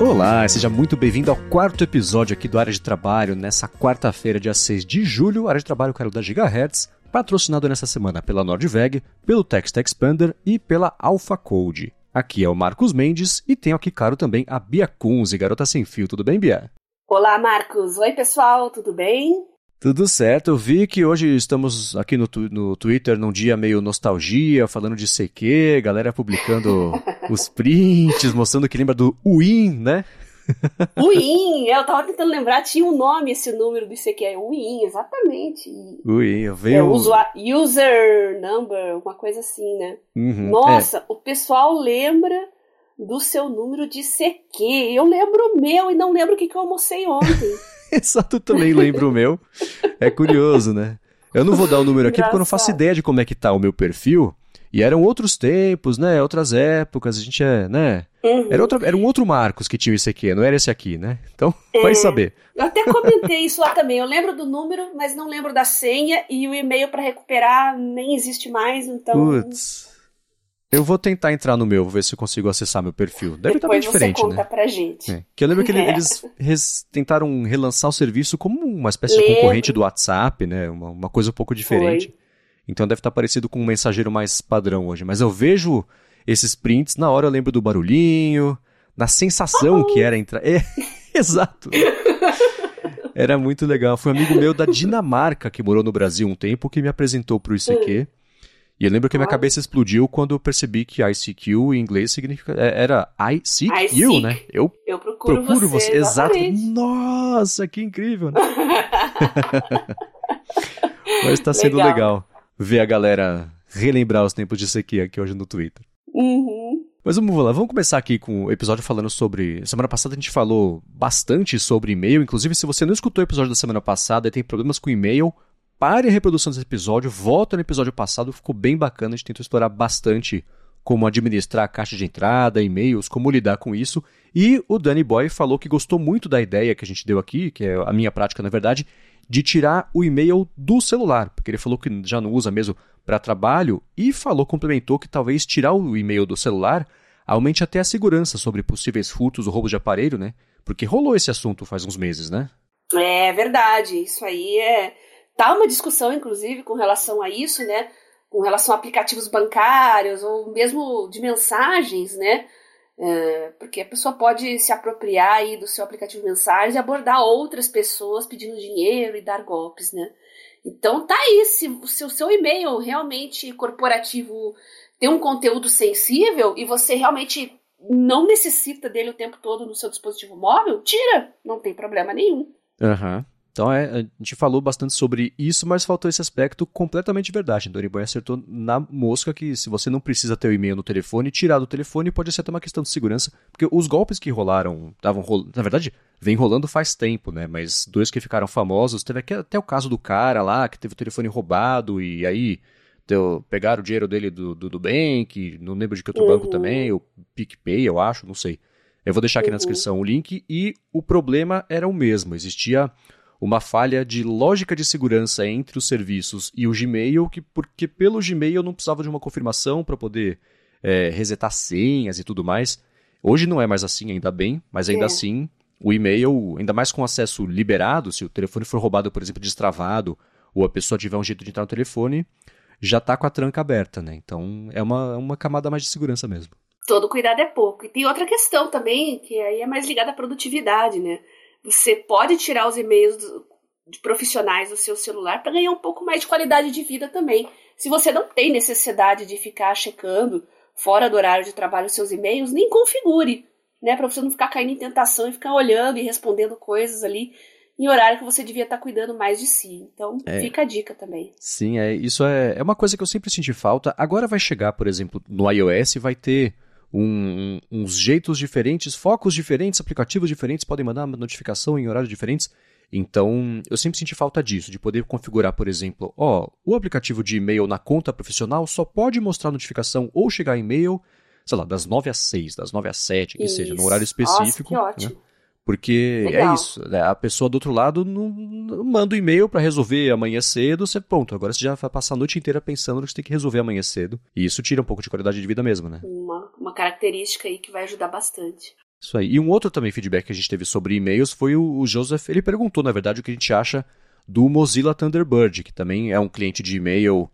Olá, seja muito bem-vindo ao quarto episódio aqui do Área de Trabalho, nessa quarta-feira, dia 6 de julho. Área de Trabalho, quero da Gigahertz, patrocinado nessa semana pela Nordveg, pelo Text Expander e pela Alpha Code. Aqui é o Marcos Mendes e tenho aqui, claro, também a Bia Kunze, garota sem fio. Tudo bem, Bia? Olá, Marcos. Oi, pessoal, tudo bem? Tudo certo, eu vi que hoje estamos aqui no, no Twitter num dia meio nostalgia, falando de CQ, galera publicando os prints, mostrando que lembra do Win, né? Win, eu tava tentando lembrar, tinha um nome esse número do ICQ, Win, exatamente. Win, veio... É, user number, uma coisa assim, né? Uhum, Nossa, é. o pessoal lembra do seu número de CQ, eu lembro o meu e não lembro o que, que eu almocei ontem. Exato, também lembro o meu. É curioso, né? Eu não vou dar o número aqui Engraçado. porque eu não faço ideia de como é que tá o meu perfil. E eram outros tempos, né? Outras épocas, a gente é, né? Uhum. Era, outra, era um outro Marcos que tinha esse aqui, não era esse aqui, né? Então, vai É. saber. Eu até comentei isso lá também. Eu lembro do número, mas não lembro da senha e o e-mail para recuperar nem existe mais, então. Putz. Eu vou tentar entrar no meu, vou ver se eu consigo acessar meu perfil. Deve estar bem depois você diferente, conta né? pra gente. É. Que eu lembro que É. eles res- tentaram relançar o serviço como uma espécie de concorrente do WhatsApp, né? Uma, uma coisa um pouco diferente. Então deve estar parecido com um mensageiro mais padrão hoje. Mas eu vejo esses prints, na hora eu lembro do barulhinho, na sensação que era entrar. É, exato. Era muito legal. Foi um amigo meu da Dinamarca que morou no Brasil um tempo que me apresentou pro ICQ. E eu lembro que a minha cabeça explodiu quando eu percebi que ICQ em inglês significa. é, Era I seek I you, né? Eu Eu procuro, procuro você. Exato. exatamente. Nossa, que incrível, né? Mas tá sendo legal. Legal. ver a galera relembrar os tempos de ICQ aqui hoje no Twitter. Uhum. Mas vamos lá, vamos começar aqui com o episódio falando sobre. Semana passada a gente falou bastante sobre e-mail. Inclusive, se você não escutou o episódio da semana passada e tem problemas com e-mail, pare a reprodução desse episódio, volta no episódio passado, ficou bem bacana. A gente tentou explorar bastante como administrar a caixa de entrada, e-mails, como lidar com isso. E o Danny Boy falou que gostou muito da ideia que a gente deu aqui, que é a minha prática, na verdade, de tirar o e-mail do celular, porque ele falou que já não usa mesmo para trabalho e falou, complementou que talvez tirar o e-mail do celular aumente até a segurança sobre possíveis furtos ou roubos de aparelho, né? Porque rolou esse assunto faz uns meses, né? É verdade, isso aí é. Tá uma discussão, inclusive, com relação a isso, né? Com relação a aplicativos bancários ou mesmo de mensagens, né? É, porque a pessoa pode se apropriar aí do seu aplicativo de mensagens e abordar outras pessoas pedindo dinheiro e dar golpes, né? Então tá aí, se o seu, e-mail realmente corporativo tem um conteúdo sensível e você realmente não necessita dele o tempo todo no seu dispositivo móvel, tira, não tem problema nenhum. Aham. Então é, a gente falou bastante sobre isso, mas faltou esse aspecto completamente verdade. Então, o Boy acertou na mosca que se você não precisa ter o e-mail no telefone, tirar do telefone pode ser até uma questão de segurança, porque os golpes que rolaram, estavam rolando, na verdade, vem rolando faz tempo, né? Mas dois que ficaram famosos, teve até o caso do cara lá que teve o telefone roubado e aí deu, pegaram o dinheiro dele do, do, do Bank, não lembro de que outro Uhum. banco também, o PicPay, eu acho, não sei. Eu vou deixar aqui na Uhum. descrição o link e o problema era o mesmo, existia uma falha de lógica de segurança entre os serviços e o Gmail, que, porque pelo Gmail eu não precisava de uma confirmação para poder é, resetar senhas e tudo mais. Hoje não é mais assim, ainda bem, mas ainda É. assim, o e-mail, ainda mais com acesso liberado, se o telefone for roubado, por exemplo, destravado, ou a pessoa tiver um jeito de entrar no telefone, já tá com a tranca aberta, né? Então é uma, uma camada mais de segurança mesmo. Todo cuidado é pouco. E tem outra questão também, que aí é mais ligada à produtividade, né? Você pode tirar os e-mails de profissionais do seu celular para ganhar um pouco mais de qualidade de vida também. Se você não tem necessidade de ficar checando fora do horário de trabalho os seus e-mails, nem configure, né? Para você não ficar caindo em tentação e ficar olhando e respondendo coisas ali em horário que você devia estar cuidando mais de si. Então, É. fica a dica também. Sim, é, isso é, é uma coisa que eu sempre senti falta. Agora vai chegar, por exemplo, no iOS, vai ter um- um- uns jeitos diferentes, focos diferentes, aplicativos diferentes, podem mandar notificação em horários diferentes. Então, eu sempre senti falta disso, de poder configurar, por exemplo, ó, o aplicativo de e-mail na conta profissional só pode mostrar notificação ou chegar e-mail, sei lá, das 9 às 6, das 9 às 7, que seja, no Isso. horário específico. Nossa, que né? Porque é Legal. isso, né? a pessoa do outro lado não, não manda um e-mail pra resolver amanhã cedo, você pronto, agora você já vai passar a noite inteira pensando no que você tem que resolver amanhã cedo. E isso tira um pouco de qualidade de vida mesmo, né? Uma, uma característica aí que vai ajudar bastante. Isso aí. E um outro também feedback que a gente teve sobre e-mails foi o, o Joseph. Ele perguntou, na verdade, o que a gente acha do Mozilla Thunderbird, que também é um cliente de e-mail.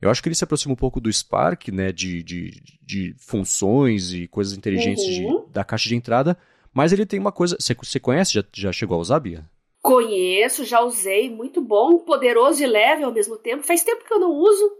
Eu acho que ele se aproxima um pouco do Spark, né, de, de, de funções e coisas inteligentes uhum. de, da caixa de entrada, mas ele tem uma coisa. Você, conhece? Já, já chegou a usar, Bia? Conheço, já usei, muito bom, poderoso e leve ao mesmo tempo. Faz tempo que eu não uso,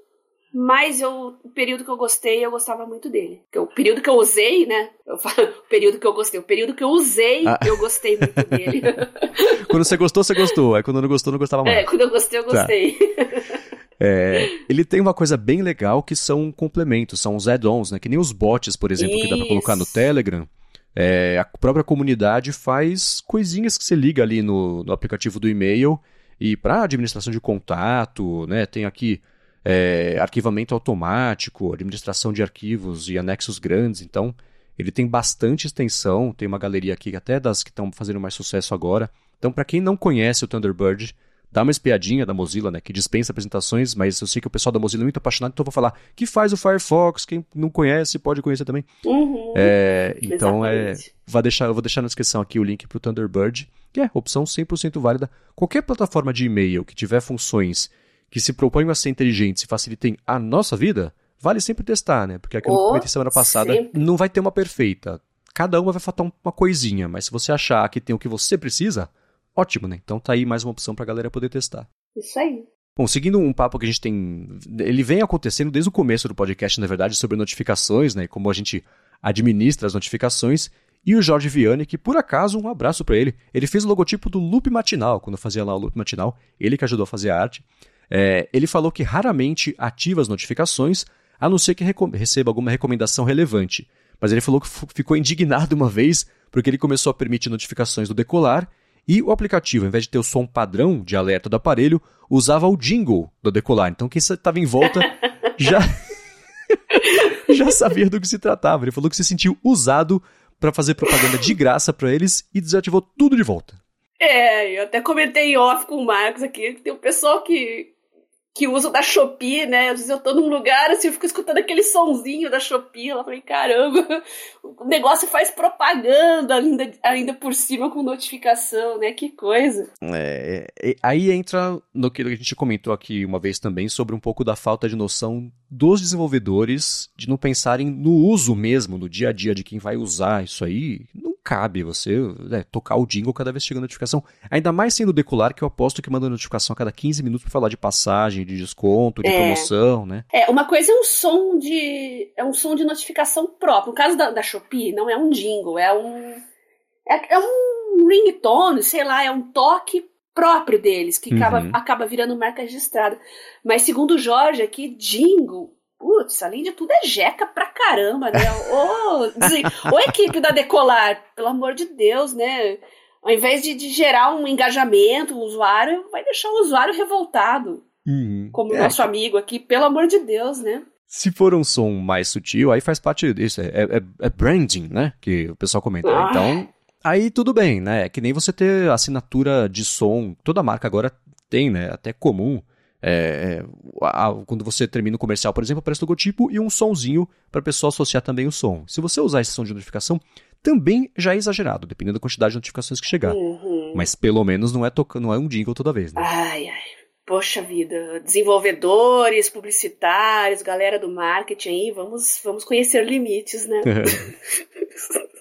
mas eu, o período que eu gostei, eu gostava muito dele. O período que eu usei, né? Eu falo, o período que eu gostei. O período que eu usei, ah. eu gostei muito dele. quando você gostou, você gostou. Aí quando não gostou, não gostava mais. É, quando eu gostei, eu tá. gostei. Tá. É, ele tem uma coisa bem legal que são complementos, são os add-ons, né? Que nem os bots, por exemplo, Isso. que dá pra colocar no Telegram. É, a própria comunidade faz coisinhas que você liga ali no, no aplicativo do e-mail e para administração de contato, né? Tem aqui é, arquivamento automático, administração de arquivos e anexos grandes. Então, ele tem bastante extensão. Tem uma galeria aqui até das que estão fazendo mais sucesso agora. Então, para quem não conhece o Thunderbird, dá uma espiadinha da Mozilla, né, que dispensa apresentações, mas eu sei que o pessoal da Mozilla é muito apaixonado, então eu vou falar que faz o Firefox, quem não conhece pode conhecer também. Uhum, é, então, é, vou deixar, eu vou deixar na descrição aqui o link para o Thunderbird, que é opção 100% válida. Qualquer plataforma de e-mail que tiver funções que se propõem a ser inteligentes e facilitem a nossa vida, vale sempre testar, né? Porque aquilo oh, que eu comentei semana passada sempre. não vai ter uma perfeita. Cada uma vai faltar uma coisinha, mas se você achar que tem o que você precisa, ótimo, né? Então tá aí mais uma opção pra galera poder testar. Isso aí. Bom, seguindo um papo que a gente tem. Ele vem acontecendo desde o começo do podcast, na verdade, sobre notificações, né? Como a gente administra as notificações. E o Jorge Vianney, que por acaso, um abraço para ele, ele fez o logotipo do Loop Matinal, quando fazia lá o Loop Matinal, ele que ajudou a fazer a arte. É, ele falou que raramente ativa as notificações, a não ser que receba alguma recomendação relevante. Mas ele falou que ficou indignado uma vez, porque ele começou a permitir notificações do decolar e o aplicativo, ao invés de ter o som padrão de alerta do aparelho, usava o jingle do decolar. Então quem estava em volta já já sabia do que se tratava. Ele falou que se sentiu usado para fazer propaganda de graça para eles e desativou tudo de volta. É, eu até comentei off com o Marcos aqui, que tem um pessoal que que uso da Shopee, né? Às vezes eu tô num lugar assim, eu fico escutando aquele sonzinho da Shopee, eu falei, caramba, o negócio faz propaganda ainda, ainda por cima com notificação, né? Que coisa. É, aí entra no que a gente comentou aqui uma vez também sobre um pouco da falta de noção dos desenvolvedores de não pensarem no uso mesmo, no dia a dia de quem vai usar isso aí. Cabe você né, tocar o jingle cada vez que chega a notificação. Ainda mais sendo decolar, que eu aposto que manda notificação a cada 15 minutos para falar de passagem, de desconto, de é. promoção, né? É, uma coisa é um som de. é um som de notificação próprio. No caso da, da Shopee, não é um jingle, é um. É, é um ringtone, sei lá, é um toque próprio deles, que uhum. acaba, acaba virando marca registrada. Mas segundo o Jorge aqui, jingle putz, além de tudo é jeca pra caramba, né? Ô, ô equipe da Decolar, pelo amor de Deus, né? Ao invés de, de gerar um engajamento, o usuário vai deixar o usuário revoltado. Uhum. Como o é. nosso amigo aqui, pelo amor de Deus, né? Se for um som mais sutil, aí faz parte disso. É, é, é branding, né? Que o pessoal comenta. Ah. Então, aí tudo bem, né? É que nem você ter assinatura de som. Toda marca agora tem, né? Até comum é, é, a, quando você termina o comercial, por exemplo, aparece o logotipo e um sonzinho para a pessoa associar também o som. Se você usar esse som de notificação, também já é exagerado, dependendo da quantidade de notificações que chegar. Uhum. Mas pelo menos não é, toca, não é um jingle toda vez, né? Ai, ai. Poxa vida, desenvolvedores, publicitários, galera do marketing aí, vamos, vamos conhecer limites, né?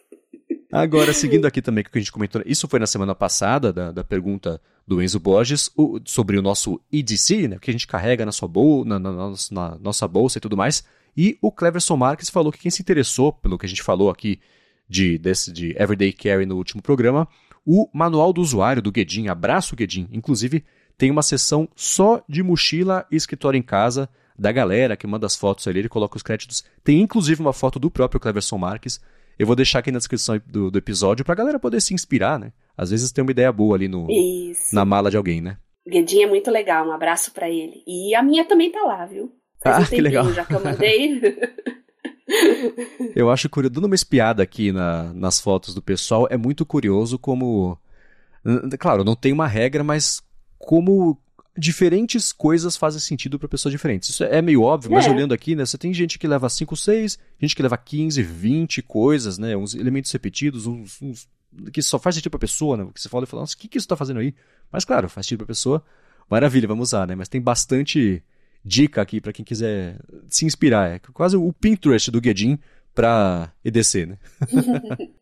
Agora, seguindo aqui também o que a gente comentou, isso foi na semana passada, da, da pergunta do Enzo Borges, o, sobre o nosso EDC, né, que a gente carrega na, sua bol na, na, na, nossa bolsa e tudo mais. E o Cleverson Marques falou que quem se interessou pelo que a gente falou aqui de, desse, de Everyday Carry no último programa, o manual do usuário do Guedin, abraço Guedin, inclusive tem uma seção só de mochila e escritório em casa da galera que manda as fotos ali, ele coloca os créditos. Tem inclusive uma foto do próprio Cleverson Marques eu vou deixar aqui na descrição do, do episódio pra galera poder se inspirar, né? Às vezes tem uma ideia boa ali no, na mala de alguém, né? Guedinho é muito legal, um abraço para ele. E a minha também tá lá, viu? Faz ah, um que legal. Já que eu mandei. eu acho curioso, dando uma espiada aqui na, nas fotos do pessoal, é muito curioso como. Claro, não tem uma regra, mas como diferentes coisas fazem sentido para pessoas diferentes. Isso é meio óbvio, mas É. olhando aqui, né, você tem gente que leva 5, 6, gente que leva 15, 20 coisas, né, uns elementos repetidos, uns, uns que só faz sentido pra pessoa, né, que você fala e fala, nossa, o que que isso tá fazendo aí? Mas claro, faz sentido pra pessoa, maravilha, vamos usar, né, mas tem bastante dica aqui pra quem quiser se inspirar, é quase o Pinterest do Guedin pra EDC, né.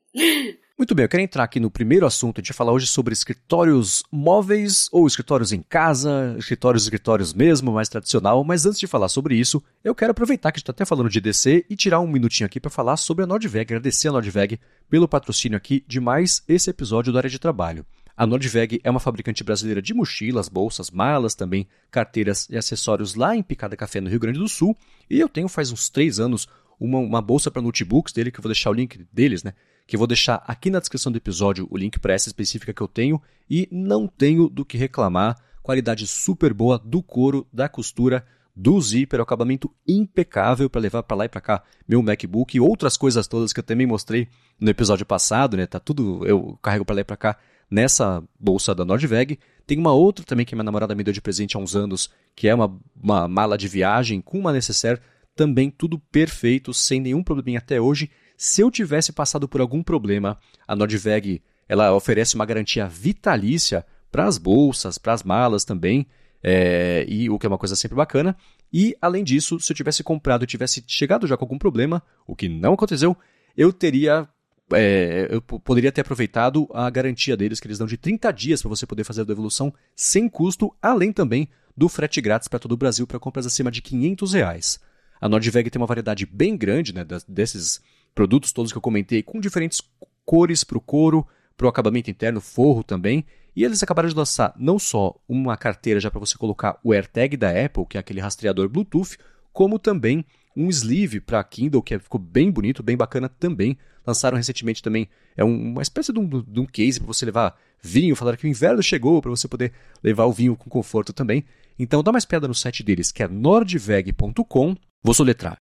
Muito bem, eu quero entrar aqui no primeiro assunto. A gente vai falar hoje sobre escritórios móveis ou escritórios em casa, escritórios escritórios mesmo, mais tradicional. Mas antes de falar sobre isso, eu quero aproveitar que a gente está até falando de DC e tirar um minutinho aqui para falar sobre a Nordveg, agradecer a Nordveg pelo patrocínio aqui de mais esse episódio do Área de Trabalho. A Nordveg é uma fabricante brasileira de mochilas, bolsas, malas, também carteiras e acessórios lá em Picada Café, no Rio Grande do Sul. E eu tenho faz uns três anos uma, uma bolsa para notebooks dele, que eu vou deixar o link deles, né? Que eu vou deixar aqui na descrição do episódio o link para essa específica que eu tenho. E não tenho do que reclamar. Qualidade super boa do couro, da costura, do zíper, o acabamento impecável para levar para lá e para cá meu MacBook e outras coisas todas que eu também mostrei no episódio passado, né? Tá tudo eu carrego para lá e para cá nessa bolsa da Nordveg. Tem uma outra também que minha namorada me deu de presente há uns anos, que é uma, uma mala de viagem com uma necessaire, também tudo perfeito, sem nenhum probleminha até hoje. Se eu tivesse passado por algum problema, a Nordveg ela oferece uma garantia vitalícia para as bolsas, para as malas também, é, e o que é uma coisa sempre bacana. E além disso, se eu tivesse comprado e tivesse chegado já com algum problema, o que não aconteceu, eu teria é, eu poderia ter aproveitado a garantia deles, que eles dão de 30 dias para você poder fazer a devolução sem custo, além também do frete grátis para todo o Brasil para compras acima de 500 reais. A Nordveg tem uma variedade bem grande né, desses produtos todos que eu comentei, com diferentes cores para o couro, para o acabamento interno, forro também. E eles acabaram de lançar não só uma carteira já para você colocar o AirTag da Apple, que é aquele rastreador Bluetooth, como também um sleeve para Kindle, que ficou bem bonito, bem bacana também. Lançaram recentemente também é uma espécie de um, de um case para você levar vinho. Falaram que o inverno chegou para você poder levar o vinho com conforto também. Então dá uma espiada no site deles, que é nordveg.com. Vou soletrar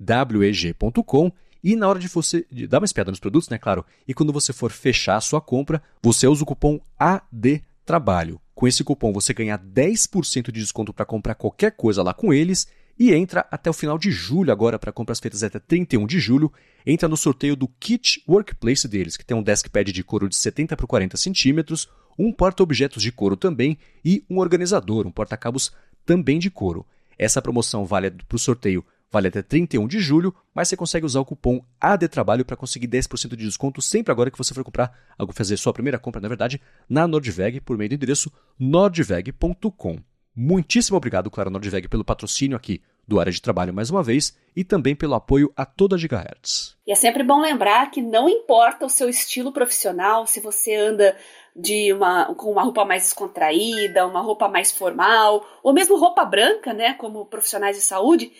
N-O-R-D-W-E-G.com. E na hora de você dar uma espiada nos produtos, né, claro, e quando você for fechar a sua compra, você usa o cupom ADTRABALHO. Com esse cupom você ganha 10% de desconto para comprar qualquer coisa lá com eles e entra até o final de julho agora para compras feitas até 31 de julho, entra no sorteio do Kit Workplace deles, que tem um deskpad de couro de 70 por 40 centímetros, um porta-objetos de couro também e um organizador, um porta-cabos também de couro. Essa promoção vale para o sorteio vale até 31 de julho, mas você consegue usar o cupom ADTRABALHO para conseguir 10% de desconto sempre agora que você for comprar, fazer sua primeira compra, na verdade, na Nordveg por meio do endereço nordveg.com. Muitíssimo obrigado, Clara Nordveg, pelo patrocínio aqui do Área de Trabalho mais uma vez e também pelo apoio a toda a Gigahertz. E é sempre bom lembrar que não importa o seu estilo profissional, se você anda de uma, com uma roupa mais descontraída, uma roupa mais formal, ou mesmo roupa branca, né, como profissionais de saúde,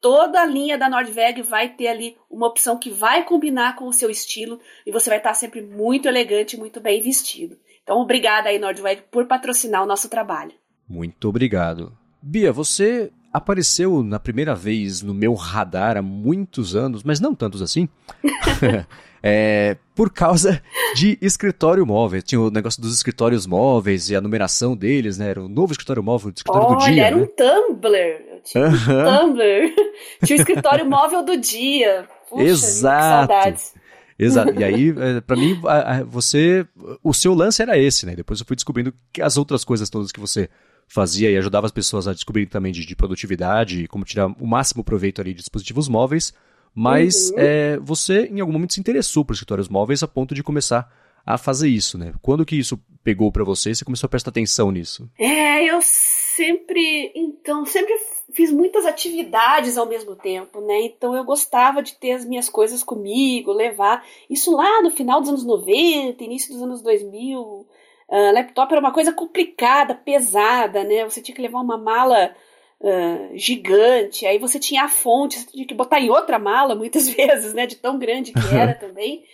toda a linha da Nordveg vai ter ali uma opção que vai combinar com o seu estilo e você vai estar sempre muito elegante, muito bem vestido. Então, obrigada aí, Nordveg, por patrocinar o nosso trabalho. Muito obrigado. Bia, você apareceu na primeira vez no meu radar há muitos anos, mas não tantos assim. é, por causa de escritório móvel. Tinha o negócio dos escritórios móveis e a numeração deles, né? Era o novo escritório móvel, o escritório Olha, do dia. era né? um Tumblr. Eu tinha um Tumblr. tinha o escritório móvel do dia. Puxa, Exato. Que saudades. Exato. E aí, é, pra mim, você. O seu lance era esse, né? Depois eu fui descobrindo que as outras coisas todas que você fazia e ajudava as pessoas a descobrirem também de, de produtividade e como tirar o máximo proveito ali de dispositivos móveis. Mas Uhum. é, você, em algum momento, se interessou por escritórios móveis a ponto de começar a fazer isso, né? Quando que isso pegou pra você e você começou a prestar atenção nisso? É, eu sempre, então, sempre fiz muitas atividades ao mesmo tempo, né? Então eu gostava de ter as minhas coisas comigo, levar. Isso lá no final dos anos 90, início dos anos 2000. Ah, laptop era uma coisa complicada, pesada, né? Você tinha que levar uma mala ah, gigante, aí você tinha a fonte, você tinha que botar em outra mala muitas vezes, né? De tão grande que era também.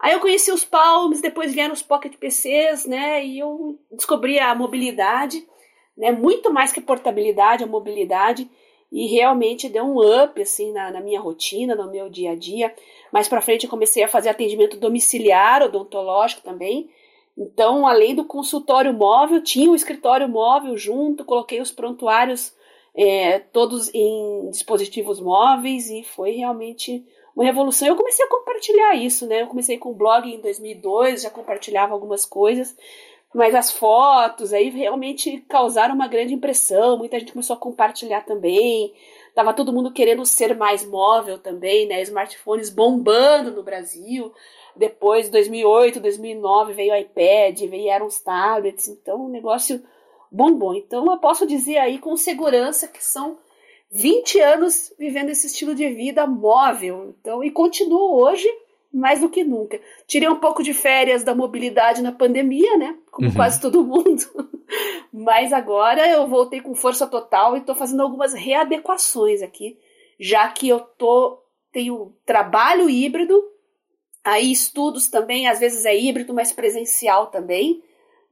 Aí eu conheci os Palms, depois vieram os Pocket PCs, né? E eu descobri a mobilidade, né? Muito mais que portabilidade, a mobilidade. E realmente deu um up, assim, na, na minha rotina, no meu dia a dia. Mais pra frente eu comecei a fazer atendimento domiciliar, odontológico também. Então, além do consultório móvel, tinha o um escritório móvel junto, coloquei os prontuários é, todos em dispositivos móveis e foi realmente uma revolução. Eu comecei a compartilhar isso, né? Eu comecei com o blog em 2002, já compartilhava algumas coisas, mas as fotos aí realmente causaram uma grande impressão. Muita gente começou a compartilhar também. Tava todo mundo querendo ser mais móvel também, né? Smartphones bombando no Brasil. Depois, 2008, 2009, veio o iPad, vieram os tablets. Então, um negócio bombom. Então, eu posso dizer aí com segurança que são 20 anos vivendo esse estilo de vida móvel. Então, e continuo hoje mais do que nunca. Tirei um pouco de férias da mobilidade na pandemia, né? Como uhum. quase todo mundo. Mas agora eu voltei com força total e estou fazendo algumas readequações aqui, já que eu tô tenho trabalho híbrido, aí estudos também, às vezes é híbrido, mas presencial também.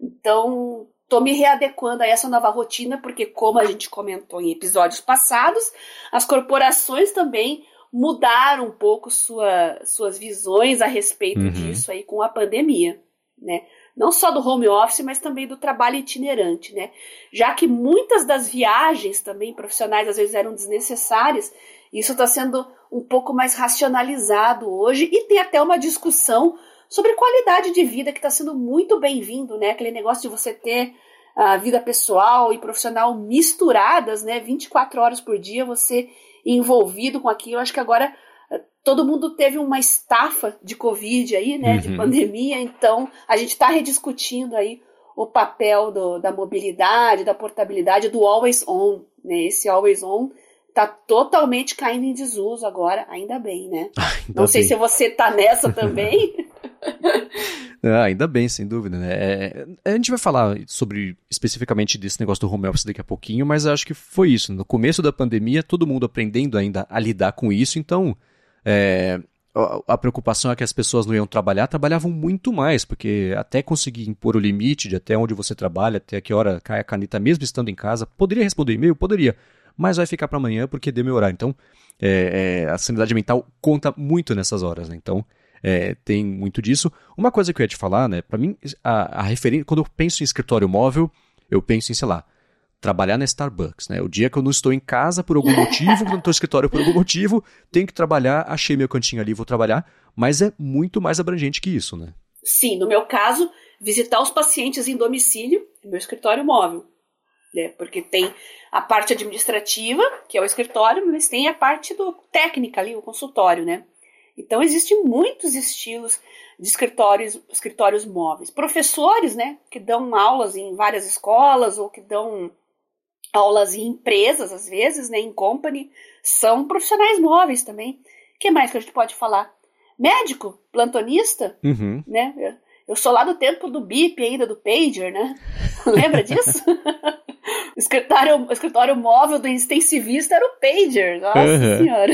Então, Estou me readequando a essa nova rotina, porque, como a gente comentou em episódios passados, as corporações também mudaram um pouco sua, suas visões a respeito uhum. disso aí com a pandemia, né? Não só do home office, mas também do trabalho itinerante, né? Já que muitas das viagens também profissionais às vezes eram desnecessárias, isso está sendo um pouco mais racionalizado hoje e tem até uma discussão sobre qualidade de vida que está sendo muito bem-vindo, né? Aquele negócio de você ter a vida pessoal e profissional misturadas, né? 24 horas por dia você envolvido com aquilo. Eu acho que agora eh, todo mundo teve uma estafa de Covid aí, né? Uhum. De pandemia, então a gente está rediscutindo aí o papel do, da mobilidade, da portabilidade, do always on, né? Esse always on tá totalmente caindo em desuso agora, ainda bem, né? Ainda Não sei bem. se você tá nessa também. ah, ainda bem, sem dúvida, né? É, a gente vai falar sobre especificamente desse negócio do home office daqui a pouquinho, mas acho que foi isso. No começo da pandemia, todo mundo aprendendo ainda a lidar com isso, então é, a preocupação é que as pessoas não iam trabalhar, trabalhavam muito mais, porque até conseguir impor o limite de até onde você trabalha, até que hora cai a caneta, mesmo estando em casa, poderia responder e-mail? Poderia mas vai ficar para amanhã porque deu meu horário. Então, é, é, a sanidade mental conta muito nessas horas, né? Então, é, tem muito disso. Uma coisa que eu ia te falar, né? Para mim, a, a referência, quando eu penso em escritório móvel, eu penso em, sei lá, trabalhar na Starbucks, né? O dia que eu não estou em casa por algum motivo, não estou no escritório por algum motivo, tenho que trabalhar, achei meu cantinho ali, vou trabalhar, mas é muito mais abrangente que isso, né? Sim, no meu caso, visitar os pacientes em domicílio, meu escritório móvel né? Porque tem a parte administrativa, que é o escritório, mas tem a parte do técnica ali, o consultório, né? Então existem muitos estilos de escritórios, escritórios móveis. Professores, né, que dão aulas em várias escolas ou que dão aulas em empresas, às vezes, né, em company, são profissionais móveis também. O que mais que a gente pode falar? Médico, plantonista, uhum. né? Eu sou lá do tempo do BIP ainda, do pager, né? Lembra disso? o, escritório, o escritório móvel do extensivista era o pager. Nossa uhum. senhora.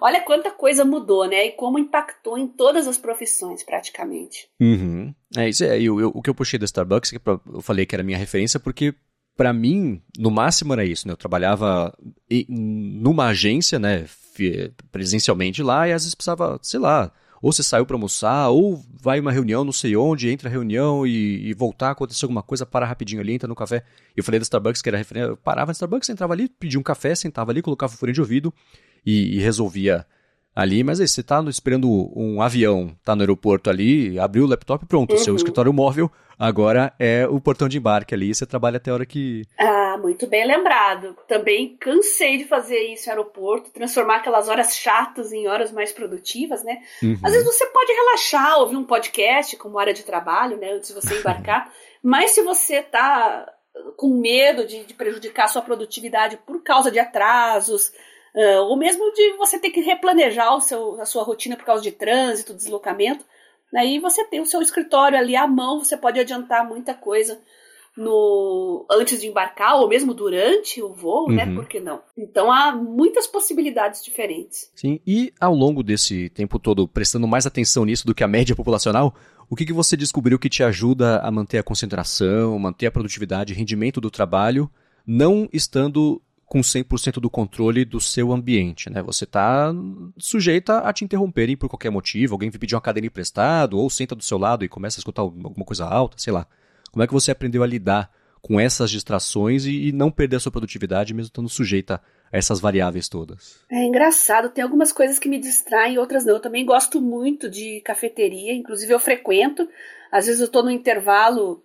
Olha quanta coisa mudou, né? E como impactou em todas as profissões, praticamente. Uhum. É isso. É, eu, eu, o que eu puxei da Starbucks, que eu falei que era minha referência, porque para mim, no máximo era isso, né? Eu trabalhava numa agência, né? Presencialmente lá, e às vezes precisava, sei lá, ou você saiu para almoçar, ou vai uma reunião, não sei onde, entra a reunião e, e voltar, aconteceu alguma coisa, para rapidinho ali, entra no café. Eu falei da Starbucks, que era referência, eu parava na Starbucks, entrava ali, pedia um café, sentava ali, colocava o fone de ouvido e, e resolvia ali, mas aí você tá esperando um avião, tá no aeroporto ali, abriu o laptop pronto, uhum. o seu escritório móvel agora é o portão de embarque ali, você trabalha até a hora que... Ah, muito bem lembrado. Também cansei de fazer isso no aeroporto, transformar aquelas horas chatas em horas mais produtivas, né? Uhum. Às vezes você pode relaxar, ouvir um podcast como área de trabalho, né, antes de você embarcar, mas se você tá com medo de, de prejudicar a sua produtividade por causa de atrasos, Uh, ou mesmo de você ter que replanejar o seu, a sua rotina por causa de trânsito, deslocamento. Aí você tem o seu escritório ali à mão, você pode adiantar muita coisa no antes de embarcar ou mesmo durante o voo, né? uhum. né? Por que não? Então há muitas possibilidades diferentes. Sim, e ao longo desse tempo todo, prestando mais atenção nisso do que a média populacional, o que, que você descobriu que te ajuda a manter a concentração, manter a produtividade, rendimento do trabalho, não estando com 100% do controle do seu ambiente, né? Você está sujeita a te interromperem por qualquer motivo, alguém pedir uma cadeira emprestado, ou senta do seu lado e começa a escutar alguma coisa alta, sei lá. Como é que você aprendeu a lidar com essas distrações e, e não perder a sua produtividade mesmo estando sujeita a essas variáveis todas? É engraçado, tem algumas coisas que me distraem, outras não. Eu também gosto muito de cafeteria, inclusive eu frequento. Às vezes eu estou no intervalo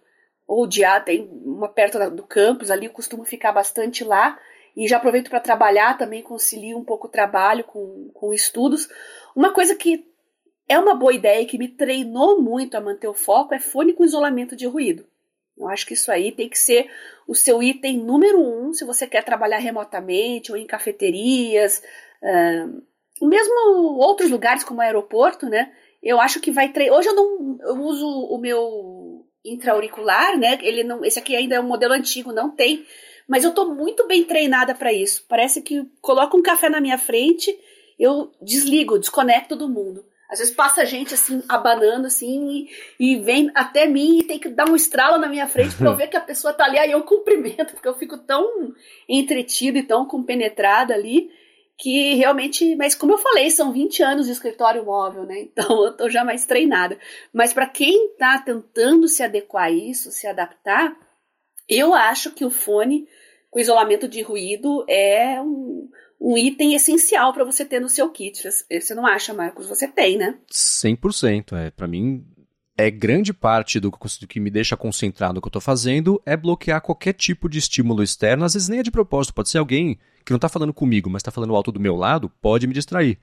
ou de tem uma perto do campus ali, eu costumo ficar bastante lá e já aproveito para trabalhar também, concilio um pouco o trabalho com, com estudos. Uma coisa que é uma boa ideia e que me treinou muito a manter o foco é fone com isolamento de ruído. Eu acho que isso aí tem que ser o seu item número um se você quer trabalhar remotamente ou em cafeterias, uh, mesmo outros lugares como aeroporto, né? Eu acho que vai treinar. Hoje eu não eu uso o meu intra-auricular, né? Ele não, esse aqui ainda é um modelo antigo, não tem mas eu tô muito bem treinada para isso. Parece que coloca um café na minha frente, eu desligo, desconecto do mundo. Às vezes passa gente assim, abanando assim, e, e, vem até mim e tem que dar um estralo na minha frente para eu ver que a pessoa tá ali, aí eu cumprimento, porque eu fico tão entretida e tão compenetrada ali, que realmente, mas como eu falei, são 20 anos de escritório móvel, né? Então eu tô já mais treinada. Mas para quem tá tentando se adequar a isso, se adaptar, eu acho que o fone com isolamento de ruído é um, um item essencial para você ter no seu kit. Você não acha, Marcos? Você tem, né? 100%. É, para mim, é grande parte do, que me deixa concentrado no que eu estou fazendo é bloquear qualquer tipo de estímulo externo. Às vezes nem é de propósito, pode ser alguém que não está falando comigo, mas está falando alto do meu lado, pode me distrair.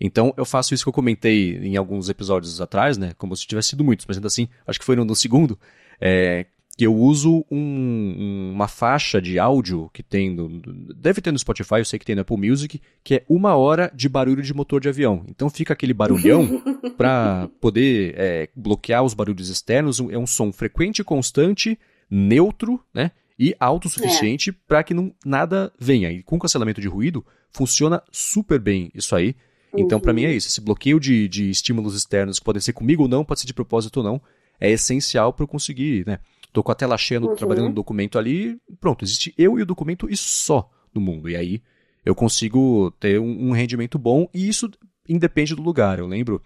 Então eu faço isso que eu comentei em alguns episódios atrás, né? Como se tivesse sido muitos, mas ainda assim, acho que foi no, no segundo. É, que eu uso um, uma faixa de áudio que tem no, deve ter no Spotify, eu sei que tem no Apple Music, que é uma hora de barulho de motor de avião. Então fica aquele barulhão para poder é, bloquear os barulhos externos. É um som frequente e constante, neutro, né? E alto o suficiente é. para que não, nada venha. E com cancelamento de ruído, funciona super bem isso aí. Então, uhum. para mim é isso. Esse bloqueio de, de estímulos externos, que podem ser comigo ou não, pode ser de propósito ou não, é essencial para eu conseguir, né? Tô com a tela cheia no, uhum. trabalhando no documento ali, pronto, existe eu e o documento e só no mundo. E aí eu consigo ter um, um rendimento bom e isso independe do lugar. Eu lembro,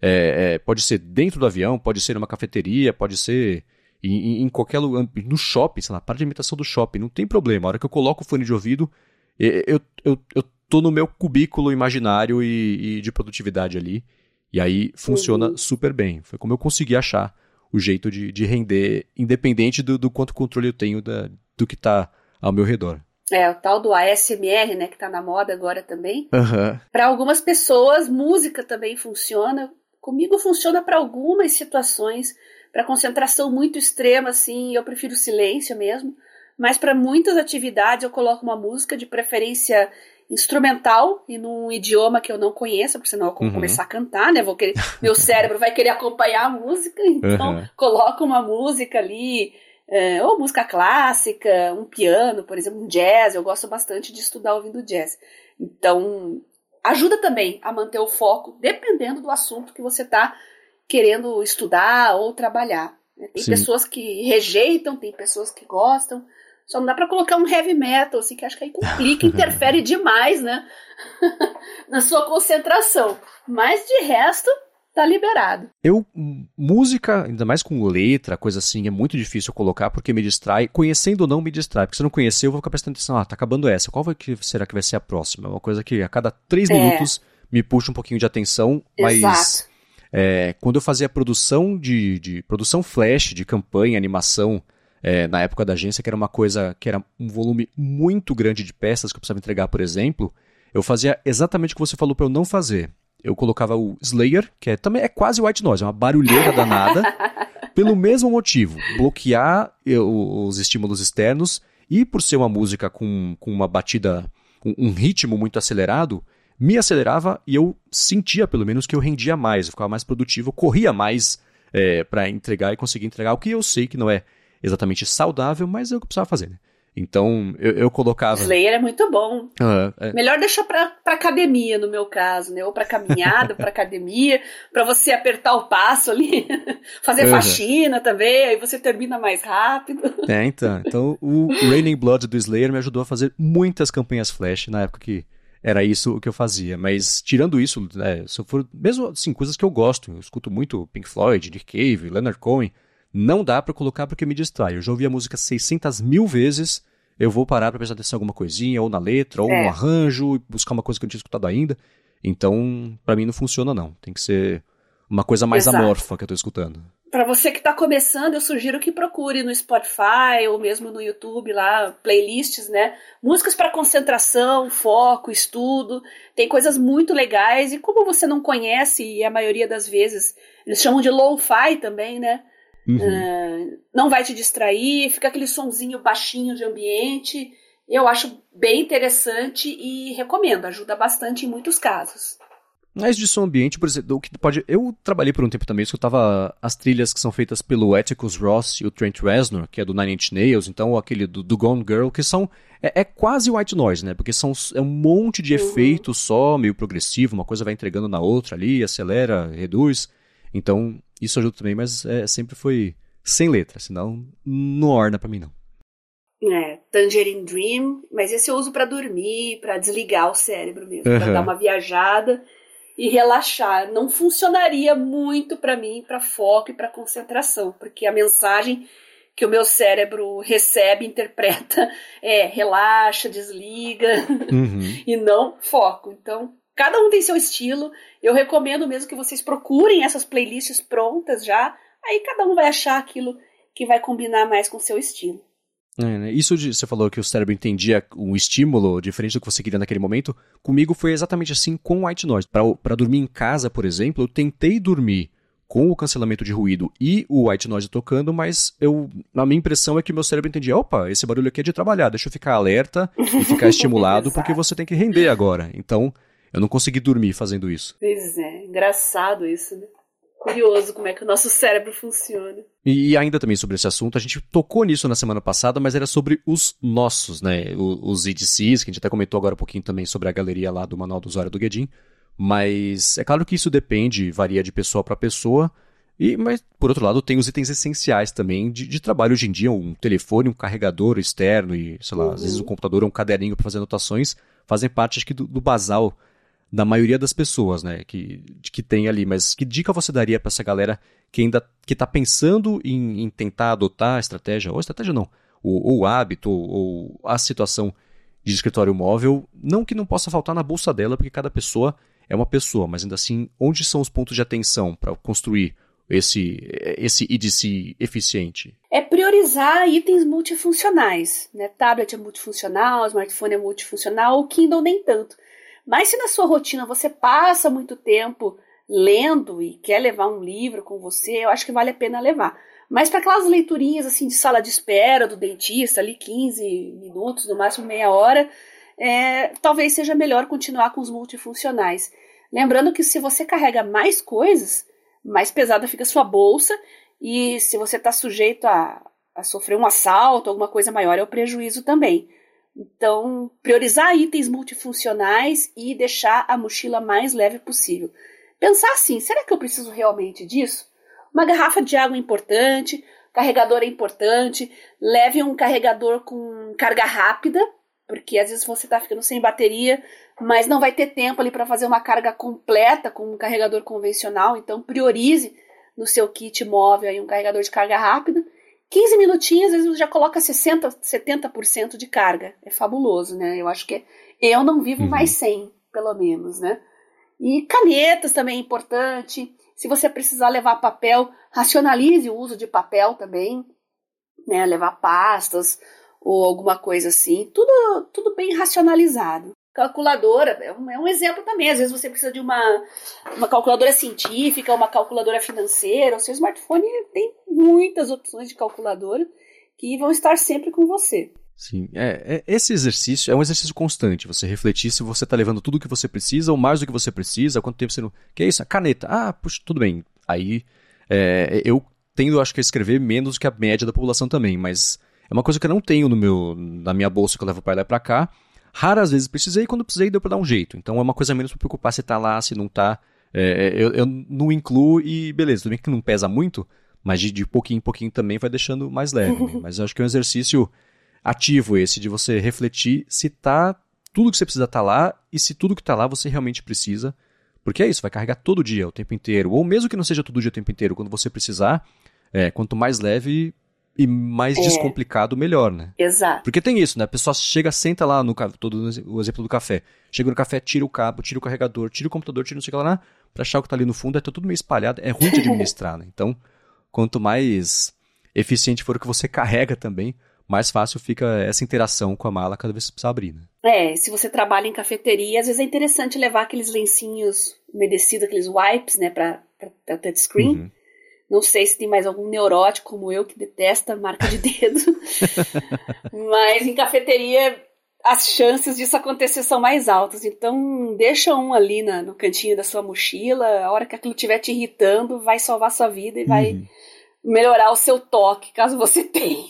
é, é, pode ser dentro do avião, pode ser numa cafeteria, pode ser em, em, qualquer lugar, no shopping, sei lá, para de imitação do shopping, não tem problema. A hora que eu coloco o fone de ouvido, eu, eu, eu tô no meu cubículo imaginário e, e de produtividade ali. E aí funciona uhum. super bem. Foi como eu consegui achar o jeito de, de render, independente do, do quanto controle eu tenho da, do que está ao meu redor. É, o tal do ASMR, né, que tá na moda agora também. Uhum. Para algumas pessoas, música também funciona. Comigo funciona para algumas situações, para concentração muito extrema, assim, eu prefiro silêncio mesmo. Mas para muitas atividades eu coloco uma música, de preferência instrumental e num idioma que eu não conheço, porque senão eu vou uhum. começar a cantar, né? Vou querer, meu cérebro vai querer acompanhar a música, então uhum. coloco uma música ali, é, ou música clássica, um piano, por exemplo, um jazz. Eu gosto bastante de estudar ouvindo jazz. Então, ajuda também a manter o foco, dependendo do assunto que você está querendo estudar ou trabalhar. Né? Tem Sim. pessoas que rejeitam, tem pessoas que gostam. Só não dá para colocar um heavy metal, assim, que acho que aí complica, interfere demais, né? Na sua concentração. Mas de resto, tá liberado. Eu, música, ainda mais com letra, coisa assim, é muito difícil colocar porque me distrai. Conhecendo ou não, me distrai. Porque se eu não conhecer, eu vou ficar prestando atenção. Ah, tá acabando essa. Qual vai que, será que vai ser a próxima? É uma coisa que a cada três é. minutos me puxa um pouquinho de atenção, mas. Exato. É, quando eu fazia produção de, de produção flash, de campanha, animação, é, na época da agência, que era uma coisa que era um volume muito grande de peças que eu precisava entregar, por exemplo, eu fazia exatamente o que você falou para eu não fazer. Eu colocava o Slayer, que é, também é quase white noise, é uma barulheira danada, pelo mesmo motivo, bloquear os estímulos externos e por ser uma música com, com uma batida, um, um ritmo muito acelerado, me acelerava e eu sentia pelo menos que eu rendia mais, eu ficava mais produtivo, eu corria mais é, para entregar e conseguir entregar o que eu sei que não é exatamente saudável, mas é o que eu precisava fazer, né? Então, eu, eu colocava. Slayer é muito bom. Uhum, é. Melhor deixar pra, pra academia, no meu caso, né? Ou pra caminhada, pra academia, pra você apertar o passo ali, fazer uhum. faxina também, aí você termina mais rápido. É, então. Então, o Raining Blood do Slayer me ajudou a fazer muitas campanhas Flash na época que era isso o que eu fazia. Mas, tirando isso, né, se eu for. Mesmo assim, coisas que eu gosto, eu escuto muito Pink Floyd, Nick Cave, Leonard Cohen não dá para colocar porque me distrai. Eu já ouvi a música 600 mil vezes, eu vou parar para prestar atenção em alguma coisinha, ou na letra, ou é. no arranjo, buscar uma coisa que eu não tinha escutado ainda. Então, para mim não funciona não. Tem que ser uma coisa mais Exato. amorfa que eu tô escutando. Para você que está começando, eu sugiro que procure no Spotify ou mesmo no YouTube lá playlists, né? Músicas para concentração, foco, estudo. Tem coisas muito legais e como você não conhece e a maioria das vezes eles chamam de lo-fi também, né? Uhum. Uh, não vai te distrair, fica aquele sonzinho baixinho de ambiente. Eu acho bem interessante e recomendo, ajuda bastante em muitos casos. Mas de som ambiente, por exemplo, o que pode. Eu trabalhei por um tempo também, escutava as trilhas que são feitas pelo Atticus Ross e o Trent Reznor, que é do Nine Inch Nails, então aquele do, do Gone Girl, que são. É, é, quase white noise, né? Porque são, é um monte de uhum. efeito só, meio progressivo, uma coisa vai entregando na outra ali, acelera, reduz. Então, isso ajuda também, mas é, sempre foi sem letra, senão não orna para mim não. É, Tangerine Dream, mas esse eu uso para dormir, para desligar o cérebro mesmo, uhum. para dar uma viajada e relaxar. Não funcionaria muito para mim, para foco e para concentração, porque a mensagem que o meu cérebro recebe, interpreta, é relaxa, desliga uhum. e não foco. Então, Cada um tem seu estilo. Eu recomendo mesmo que vocês procurem essas playlists prontas já. Aí cada um vai achar aquilo que vai combinar mais com o seu estilo. É, né? Isso de, você falou que o cérebro entendia um estímulo diferente do que você queria naquele momento. Comigo foi exatamente assim com White Noise. Para dormir em casa, por exemplo, eu tentei dormir com o cancelamento de ruído e o white noise tocando, mas eu, a minha impressão é que meu cérebro entendia, opa, esse barulho aqui é de trabalhar, deixa eu ficar alerta e ficar estimulado porque você tem que render agora. Então, eu não consegui dormir fazendo isso. Pois é, engraçado isso, né? Curioso como é que o nosso cérebro funciona. E ainda também sobre esse assunto, a gente tocou nisso na semana passada, mas era sobre os nossos, né? Os EDCs, que a gente até comentou agora um pouquinho também sobre a galeria lá do Manual do Usuário do Guedin. Mas é claro que isso depende, varia de pessoa para pessoa. E, mas, por outro lado, tem os itens essenciais também de, de, trabalho hoje em dia, um telefone, um carregador externo e, sei lá, uhum. às vezes o computador ou um caderninho para fazer anotações, fazem parte, acho que, do, do basal da maioria das pessoas, né, que, que tem ali. Mas que dica você daria para essa galera que ainda que está pensando em, em, tentar adotar a estratégia, ou estratégia não, ou, o hábito, ou, ou a situação de escritório móvel, não que não possa faltar na bolsa dela, porque cada pessoa é uma pessoa, mas ainda assim, onde são os pontos de atenção para construir esse, esse IDC eficiente? É priorizar itens multifuncionais. Né? Tablet é multifuncional, smartphone é multifuncional, o Kindle nem tanto. Mas se na sua rotina você passa muito tempo lendo e quer levar um livro com você, eu acho que vale a pena levar. Mas para aquelas leiturinhas assim de sala de espera do dentista, ali 15 minutos, no máximo meia hora, é, talvez seja melhor continuar com os multifuncionais. Lembrando que se você carrega mais coisas, mais pesada fica a sua bolsa, e se você está sujeito a, a sofrer um assalto, alguma coisa maior, é o prejuízo também. Então, priorizar itens multifuncionais e deixar a mochila mais leve possível. Pensar assim: será que eu preciso realmente disso? Uma garrafa de água é importante, carregador é importante, leve um carregador com carga rápida, porque às vezes você está ficando sem bateria, mas não vai ter tempo ali para fazer uma carga completa com um carregador convencional, então priorize no seu kit móvel aí um carregador de carga rápida 15 minutinhos, às vezes já coloca 60%, 70% de carga. É fabuloso, né? Eu acho que eu não vivo uhum. mais sem, pelo menos, né? E canetas também é importante. Se você precisar levar papel, racionalize o uso de papel também, né? Levar pastas ou alguma coisa assim. Tudo, tudo bem racionalizado calculadora é um, é um, exemplo também. Às vezes você precisa de uma, uma calculadora científica, uma calculadora financeira. O seu smartphone tem muitas opções de calculadora que vão estar sempre com você. Sim, é, é, esse exercício é um exercício constante. Você refletir se você está levando tudo o que você precisa ou mais do que você precisa, quanto tempo você não. Que é isso? A caneta. Ah, puxa, tudo bem. Aí é, eu tendo, acho que, a escrever menos que a média da população também, mas É uma coisa que eu não tenho no meu, na minha bolsa que eu levo para lá e pra cá. Raras vezes precisei, quando precisei deu para dar um jeito. Então é uma coisa menos para preocupar se tá lá, se não tá. É, é, eu, eu, não incluo e beleza, tudo bem que não pesa muito, mas de, de pouquinho em pouquinho também vai deixando mais leve. Né? Mas eu acho que é um exercício ativo esse de você refletir se tá tudo que você precisa tá lá e se tudo que tá lá você realmente precisa. Porque é isso, vai carregar todo dia, o tempo inteiro. Ou mesmo que não seja todo dia o tempo inteiro, quando você precisar, é, quanto mais leve e mais é. descomplicado, melhor, né? Exato. Porque tem isso, né? A pessoa chega, senta lá no todo o exemplo do café. Chega no café, tira o cabo, tira o carregador, tira o computador, tira não sei o que lá, pra achar o que tá ali no fundo, é tudo meio espalhado, é ruim de administrar, né? Então, quanto mais eficiente for o que você carrega também, mais fácil fica essa interação com a mala cada vez que você precisa abrir, né? É, se você trabalha em cafeteria, às vezes é interessante levar aqueles lencinhos umedecidos, aqueles wipes, né, pra touchscreen. Uhum. Não sei se tem mais algum neurótico como eu que detesta marca de dedo. Mas em cafeteria as chances disso acontecer são mais altas. Então, deixa um ali na, no cantinho da sua mochila. A hora que aquilo estiver te irritando, vai salvar sua vida e uhum. vai melhorar o seu toque, caso você tenha.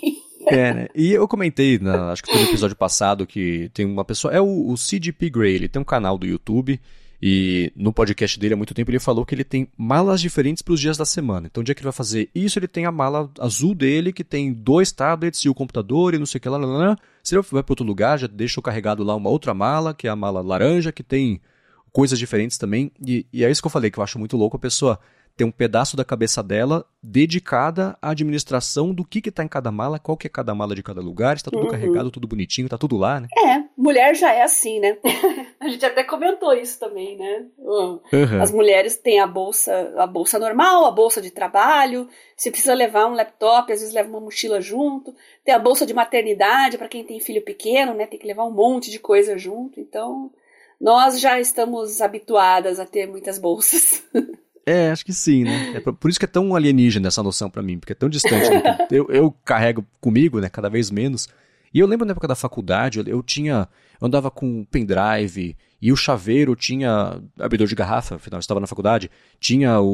É, né? E eu comentei, na, acho que foi no episódio passado, que tem uma pessoa. É o, o CDP Grey, ele tem um canal do YouTube. E no podcast dele há muito tempo ele falou que ele tem malas diferentes para os dias da semana. Então, o dia que ele vai fazer isso, ele tem a mala azul dele, que tem dois tablets e o computador e não sei o que lá. lá, lá. Se ele vai para outro lugar, já deixa carregado lá uma outra mala, que é a mala laranja, que tem coisas diferentes também. E, e é isso que eu falei, que eu acho muito louco a pessoa tem um pedaço da cabeça dela dedicada à administração do que está em cada mala, qual que é cada mala de cada lugar, está tudo uhum. carregado, tudo bonitinho, está tudo lá, né? É, mulher já é assim, né? a gente até comentou isso também, né? Uhum. As mulheres têm a bolsa, a bolsa normal, a bolsa de trabalho, se precisa levar um laptop, às vezes leva uma mochila junto, tem a bolsa de maternidade para quem tem filho pequeno, né? Tem que levar um monte de coisa junto, então nós já estamos habituadas a ter muitas bolsas. É, acho que sim, né? É por isso que é tão alienígena essa noção para mim, porque é tão distante. Né? eu, eu carrego comigo, né, cada vez menos. E eu lembro na época da faculdade, eu, eu tinha. Eu andava com pendrive e o chaveiro tinha abridor de garrafa, afinal eu estava na faculdade, tinha o,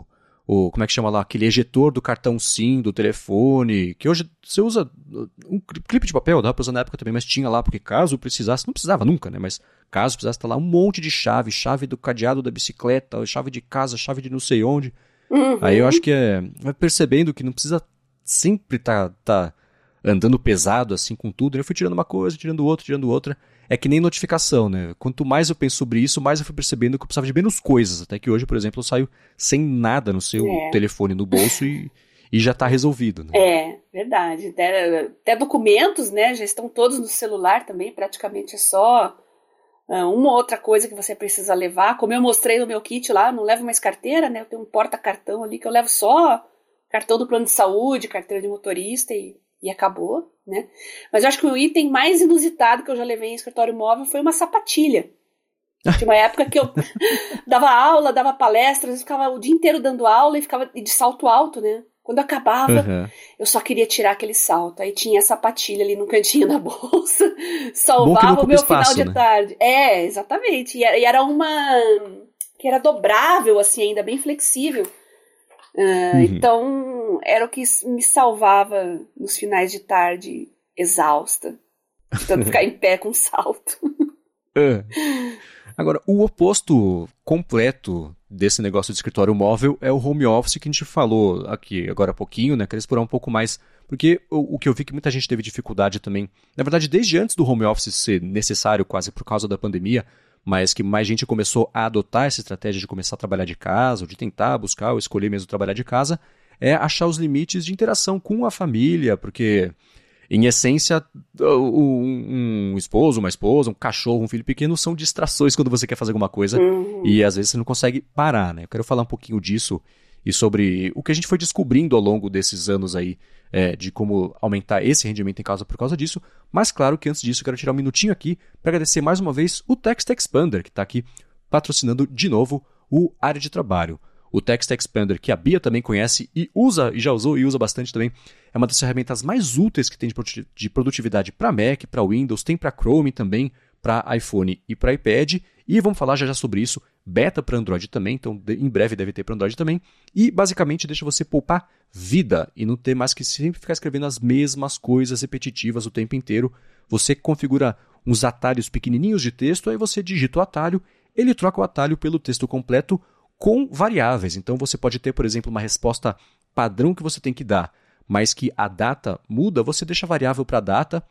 o o como é que chama lá, aquele ejetor do cartão SIM, do telefone, que hoje você usa um clipe de papel, dava pra usar na época também, mas tinha lá, porque caso precisasse, não precisava nunca, né, mas caso precisasse, tá lá um monte de chave, chave do cadeado da bicicleta, chave de casa, chave de não sei onde. Uhum. Aí eu acho que é, vai percebendo que não precisa sempre tá, tá andando pesado assim com tudo, eu fui tirando uma coisa, tirando outra, tirando outra, é que nem notificação, né? Quanto mais eu penso sobre isso, mais eu fui percebendo que eu precisava de menos coisas. Até que hoje, por exemplo, eu saio sem nada no seu é. telefone no bolso e, e já está resolvido. Né? É, verdade. Até, até, documentos, né? Já estão todos no celular também, praticamente é só uh, uma outra coisa que você precisa levar. Como eu mostrei no meu kit lá, não levo mais carteira, né? Eu tenho um porta-cartão ali que eu levo só cartão do plano de saúde, carteira de motorista e e acabou, né? Mas eu acho que o item mais inusitado que eu já levei em escritório móvel foi uma sapatilha. Tinha uma época que eu dava aula, dava palestras, ficava o dia inteiro dando aula e ficava de salto alto, né? Quando acabava, uhum. eu só queria tirar aquele salto. Aí tinha a sapatilha ali no cantinho da bolsa, salvava o meu espaço, final de né? tarde. É, exatamente. E era uma que era dobrável, assim, ainda bem flexível. Uh, uhum. Então, era o que me salvava nos finais de tarde exausta. Tanto ficar em pé com salto. É. Agora, o oposto completo desse negócio de escritório móvel é o home office que a gente falou aqui agora há pouquinho, né? Queria explorar um pouco mais, porque o, o, que eu vi que muita gente teve dificuldade também, na verdade, desde antes do home office ser necessário, quase por causa da pandemia, mas que mais gente começou a adotar essa estratégia de começar a trabalhar de casa, ou de tentar buscar ou escolher mesmo trabalhar de casa, é achar os limites de interação com a família, porque em essência, um, esposo, uma esposa, um cachorro, um filho pequeno são distrações quando você quer fazer alguma coisa uhum. e às vezes você não consegue parar, né? Eu quero falar um pouquinho disso e sobre o que a gente foi descobrindo ao longo desses anos aí é, de como aumentar esse rendimento em casa por causa disso. Mas claro que antes disso eu quero tirar um minutinho aqui para agradecer mais uma vez o Text Expander, que está aqui patrocinando de novo o área de trabalho. O Text Expander, que a Bia também conhece e usa, e já usou e usa bastante também, é uma das ferramentas mais úteis que tem de produtividade para Mac, para Windows, tem para Chrome também, para iPhone e para iPad. E vamos falar já já sobre isso beta para Android também, então em breve deve ter para Android também. E basicamente deixa você poupar vida e não ter mais que sempre ficar escrevendo as mesmas coisas repetitivas o tempo inteiro. Você configura uns atalhos pequenininhos de texto, aí você digita o atalho, ele troca o atalho pelo texto completo com variáveis. Então você pode ter, por exemplo, uma resposta padrão que você tem que dar, mas que a data muda, você deixa variável para a data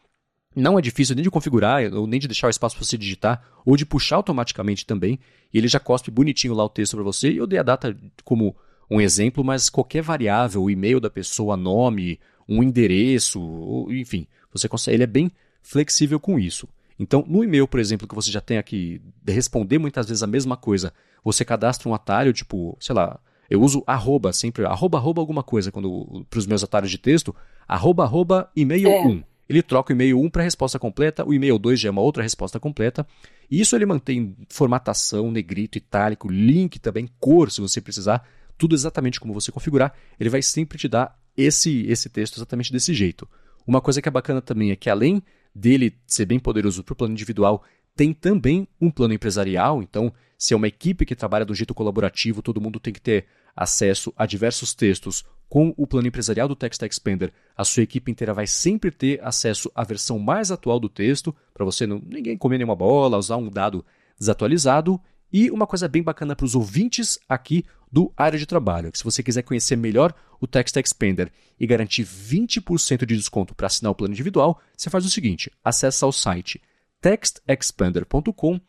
não é difícil nem de configurar, ou nem de deixar o espaço para você digitar, ou de puxar automaticamente também. E ele já cospe bonitinho lá o texto para você. Eu dei a data como um exemplo, mas qualquer variável, o e-mail da pessoa, nome, um endereço, enfim, você consegue. Ele é bem flexível com isso. Então, no e-mail, por exemplo, que você já tem aqui, de responder muitas vezes a mesma coisa, você cadastra um atalho, tipo, sei lá, eu uso arroba sempre, arroba, arroba alguma coisa quando para os meus atalhos de texto, arroba, arroba, e-mail é. 1 ele troca o e-mail 1 para a resposta completa, o e-mail 2 já é uma outra resposta completa. E isso ele mantém formatação, negrito, itálico, link também, cor, se você precisar, tudo exatamente como você configurar. Ele vai sempre te dar esse, esse texto exatamente desse jeito. Uma coisa que é bacana também é que além dele ser bem poderoso para o plano individual, tem também um plano empresarial. Então, se é uma equipe que trabalha do jeito colaborativo, todo mundo tem que ter acesso a diversos textos com o plano empresarial do Text Expander, a sua equipe inteira vai sempre ter acesso à versão mais atual do texto, para você não ninguém comer nenhuma bola, usar um dado desatualizado. E uma coisa bem bacana para os ouvintes aqui do área de trabalho, que se você quiser conhecer melhor o Text Expander e garantir 20% de desconto para assinar o plano individual, você faz o seguinte: acessa o site textexpander.com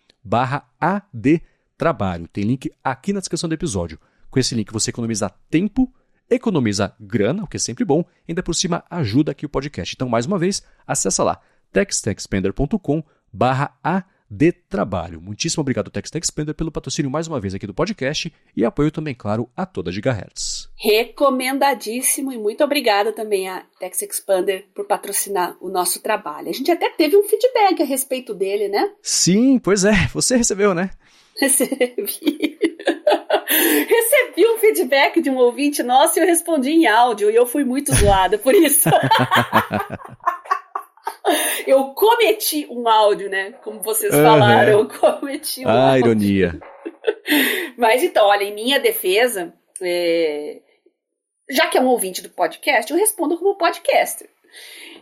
adtrabalho. Tem link aqui na descrição do episódio. Com esse link você economiza tempo economiza grana, o que é sempre bom, ainda por cima ajuda aqui o podcast. Então, mais uma vez, acessa lá textexpander.com barra adtrabalho. Muitíssimo obrigado, TextExpander, pelo patrocínio mais uma vez aqui do podcast e apoio também, claro, a toda Gigahertz. Recomendadíssimo e muito obrigada também a TextExpander por patrocinar o nosso trabalho. A gente até teve um feedback a respeito dele, né? Sim, pois é. Você recebeu, né? Recebi. Recebi um feedback de um ouvinte nosso e eu respondi em áudio e eu fui muito zoada por isso. eu cometi um áudio, né? Como vocês uhum. falaram, eu cometi um ah, áudio. ironia. Mas então, olha, em minha defesa, é... já que é um ouvinte do podcast, eu respondo como podcaster.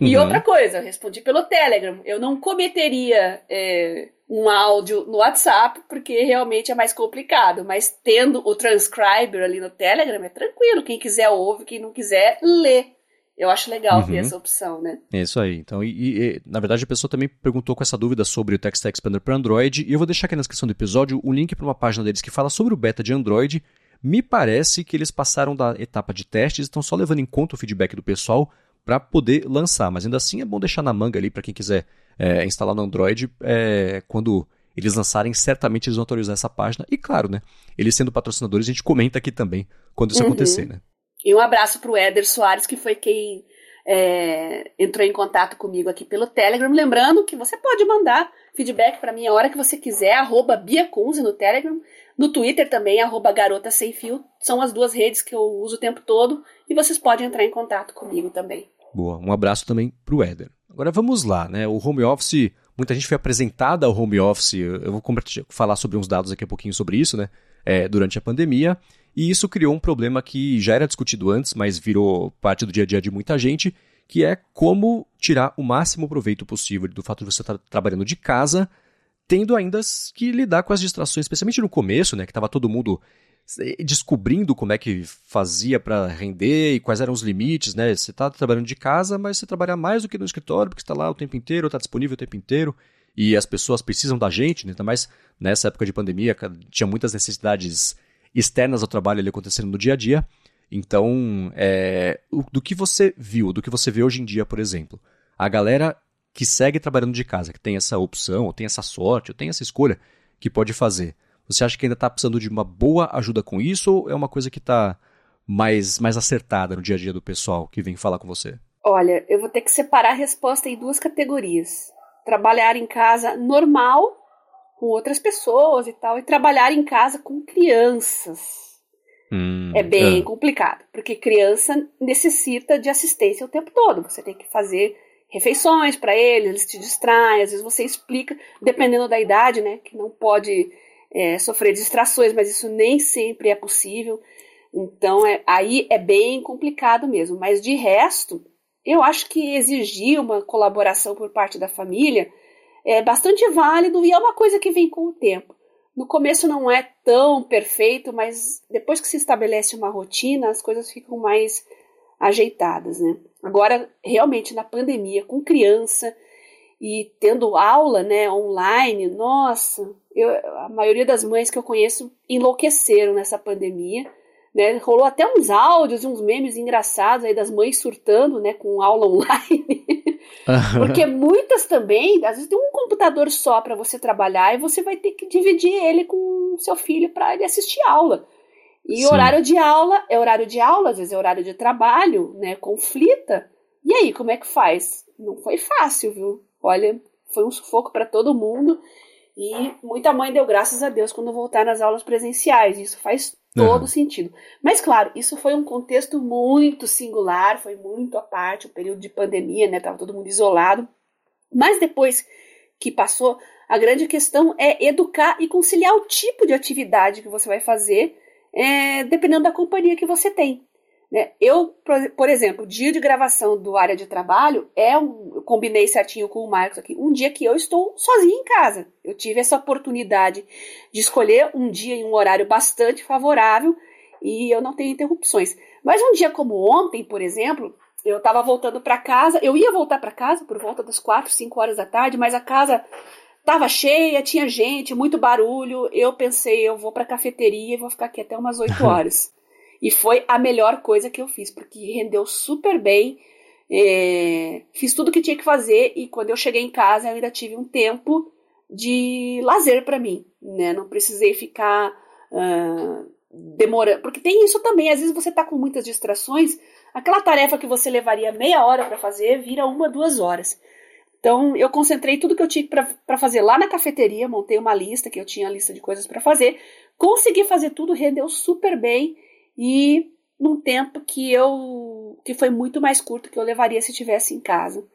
E uhum. outra coisa, eu respondi pelo Telegram. Eu não cometeria é, um áudio no WhatsApp, porque realmente é mais complicado. Mas tendo o transcriber ali no Telegram, é tranquilo. Quem quiser ouve, quem não quiser, lê. Eu acho legal uhum. ter essa opção, né? É isso aí. Então, e, e, na verdade, a pessoa também perguntou com essa dúvida sobre o Text Expander para Android. E eu vou deixar aqui na descrição do episódio o link para uma página deles que fala sobre o beta de Android. Me parece que eles passaram da etapa de testes, estão só levando em conta o feedback do pessoal para poder lançar. Mas ainda assim é bom deixar na manga ali para quem quiser é, instalar no Android. É, quando eles lançarem, certamente eles vão atualizar essa página. E claro, né? Eles sendo patrocinadores, a gente comenta aqui também quando isso uhum. acontecer, né? E um abraço para o Éder Soares, que foi quem é, entrou em contato comigo aqui pelo Telegram. Lembrando que você pode mandar feedback para mim a hora que você quiser, arroba Bia Kunze no Telegram. No Twitter também, arroba Garota Sem Fio. São as duas redes que eu uso o tempo todo. E vocês podem entrar em contato comigo também. Boa, um abraço também para o Éder. Agora vamos lá, né? O home office, muita gente foi apresentada ao home office. Eu vou falar sobre uns dados aqui a pouquinho sobre isso, né? É, durante a pandemia. E isso criou um problema que já era discutido antes, mas virou parte do dia a dia de muita gente, que é como tirar o máximo proveito possível do fato de você estar trabalhando de casa, tendo ainda que lidar com as distrações, especialmente no começo, né? Que estava todo mundo descobrindo como é que fazia para render e quais eram os limites, né? Você está trabalhando de casa, mas você trabalha mais do que no escritório, porque está lá o tempo inteiro, está disponível o tempo inteiro, e as pessoas precisam da gente, né? ainda mais nessa época de pandemia, tinha muitas necessidades externas ao trabalho ali acontecendo no dia a dia. Então, é, do que você viu, do que você vê hoje em dia, por exemplo, a galera que segue trabalhando de casa, que tem essa opção, ou tem essa sorte, ou tem essa escolha, que pode fazer você acha que ainda está precisando de uma boa ajuda com isso ou é uma coisa que está mais, mais acertada no dia a dia do pessoal que vem falar com você? Olha, eu vou ter que separar a resposta em duas categorias. Trabalhar em casa normal, com outras pessoas e tal, e trabalhar em casa com crianças. Hum, é bem é. complicado, porque criança necessita de assistência o tempo todo. Você tem que fazer refeições para eles, eles te distraem, às vezes você explica, dependendo da idade, né, que não pode é, sofrer distrações, mas isso nem sempre é possível. Então, é, aí é bem complicado mesmo. Mas de resto, eu acho que exigir uma colaboração por parte da família é bastante válido e é uma coisa que vem com o tempo. No começo não é tão perfeito, mas depois que se estabelece uma rotina, as coisas ficam mais ajeitadas, né? Agora, realmente, na pandemia, com criança e tendo aula, né, online, nossa, eu, a maioria das mães que eu conheço enlouqueceram nessa pandemia, né? Rolou até uns áudios e uns memes engraçados aí das mães surtando, né, com aula online. Porque muitas também, às vezes tem um computador só para você trabalhar e você vai ter que dividir ele com o seu filho para ele assistir aula. E Sim. horário de aula é horário de aula, às vezes é horário de trabalho, né? Conflita. E aí, como é que faz? Não foi fácil, viu? Olha, foi um sufoco para todo mundo. E muita mãe deu graças a Deus quando voltar nas aulas presenciais. Isso faz todo uhum. sentido. Mas, claro, isso foi um contexto muito singular, foi muito à parte, o período de pandemia, né? Tava todo mundo isolado. Mas depois que passou, a grande questão é educar e conciliar o tipo de atividade que você vai fazer é, dependendo da companhia que você tem. Né? Eu, por exemplo, dia de gravação do área de trabalho é um, eu combinei certinho com o Marcos aqui, um dia que eu estou sozinha em casa. Eu tive essa oportunidade de escolher um dia e um horário bastante favorável e eu não tenho interrupções. Mas um dia como ontem, por exemplo, eu estava voltando para casa, eu ia voltar para casa por volta das 4, 5 horas da tarde, mas a casa Tava cheia, tinha gente, muito barulho. Eu pensei, eu vou pra cafeteria e vou ficar aqui até umas 8 horas. E foi a melhor coisa que eu fiz, porque rendeu super bem. É, fiz tudo que tinha que fazer e quando eu cheguei em casa eu ainda tive um tempo de lazer para mim, né? Não precisei ficar uh, demorando, porque tem isso também. Às vezes você tá com muitas distrações, aquela tarefa que você levaria meia hora para fazer vira uma, duas horas. Então, eu concentrei tudo que eu tinha para fazer lá na cafeteria, montei uma lista, que eu tinha a lista de coisas para fazer, consegui fazer tudo, rendeu super bem e num tempo que eu que foi muito mais curto que eu levaria se estivesse em casa.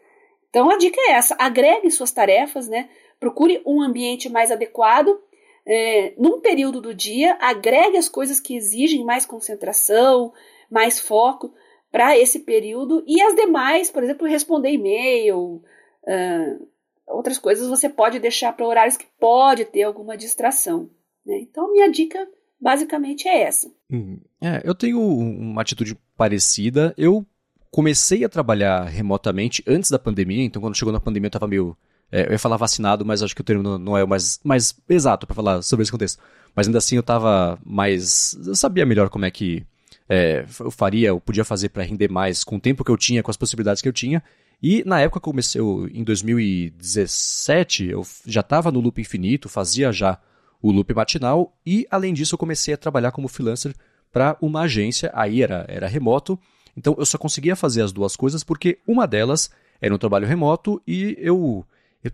Então, a dica é essa: agregue suas tarefas, né? Procure um ambiente mais adequado. É, num período do dia, agregue as coisas que exigem mais concentração, mais foco para esse período e as demais, por exemplo, responder e-mail, Uh, outras coisas você pode deixar para horários que pode ter alguma distração. Né? Então, minha dica basicamente é essa. Hum, é, eu tenho uma atitude parecida. Eu comecei a trabalhar remotamente antes da pandemia, então quando chegou na pandemia eu estava meio. É, eu ia falar vacinado, mas acho que o termo não, não é o mais, mais exato para falar sobre esse contexto. Mas ainda assim eu estava mais. Eu sabia melhor como é que é, eu faria, eu podia fazer para render mais com o tempo que eu tinha, com as possibilidades que eu tinha. E na época que eu comecei, eu, em 2017, eu já estava no loop infinito, fazia já o loop matinal e, além disso, eu comecei a trabalhar como freelancer para uma agência, aí era, era remoto, então eu só conseguia fazer as duas coisas porque uma delas era um trabalho remoto e eu,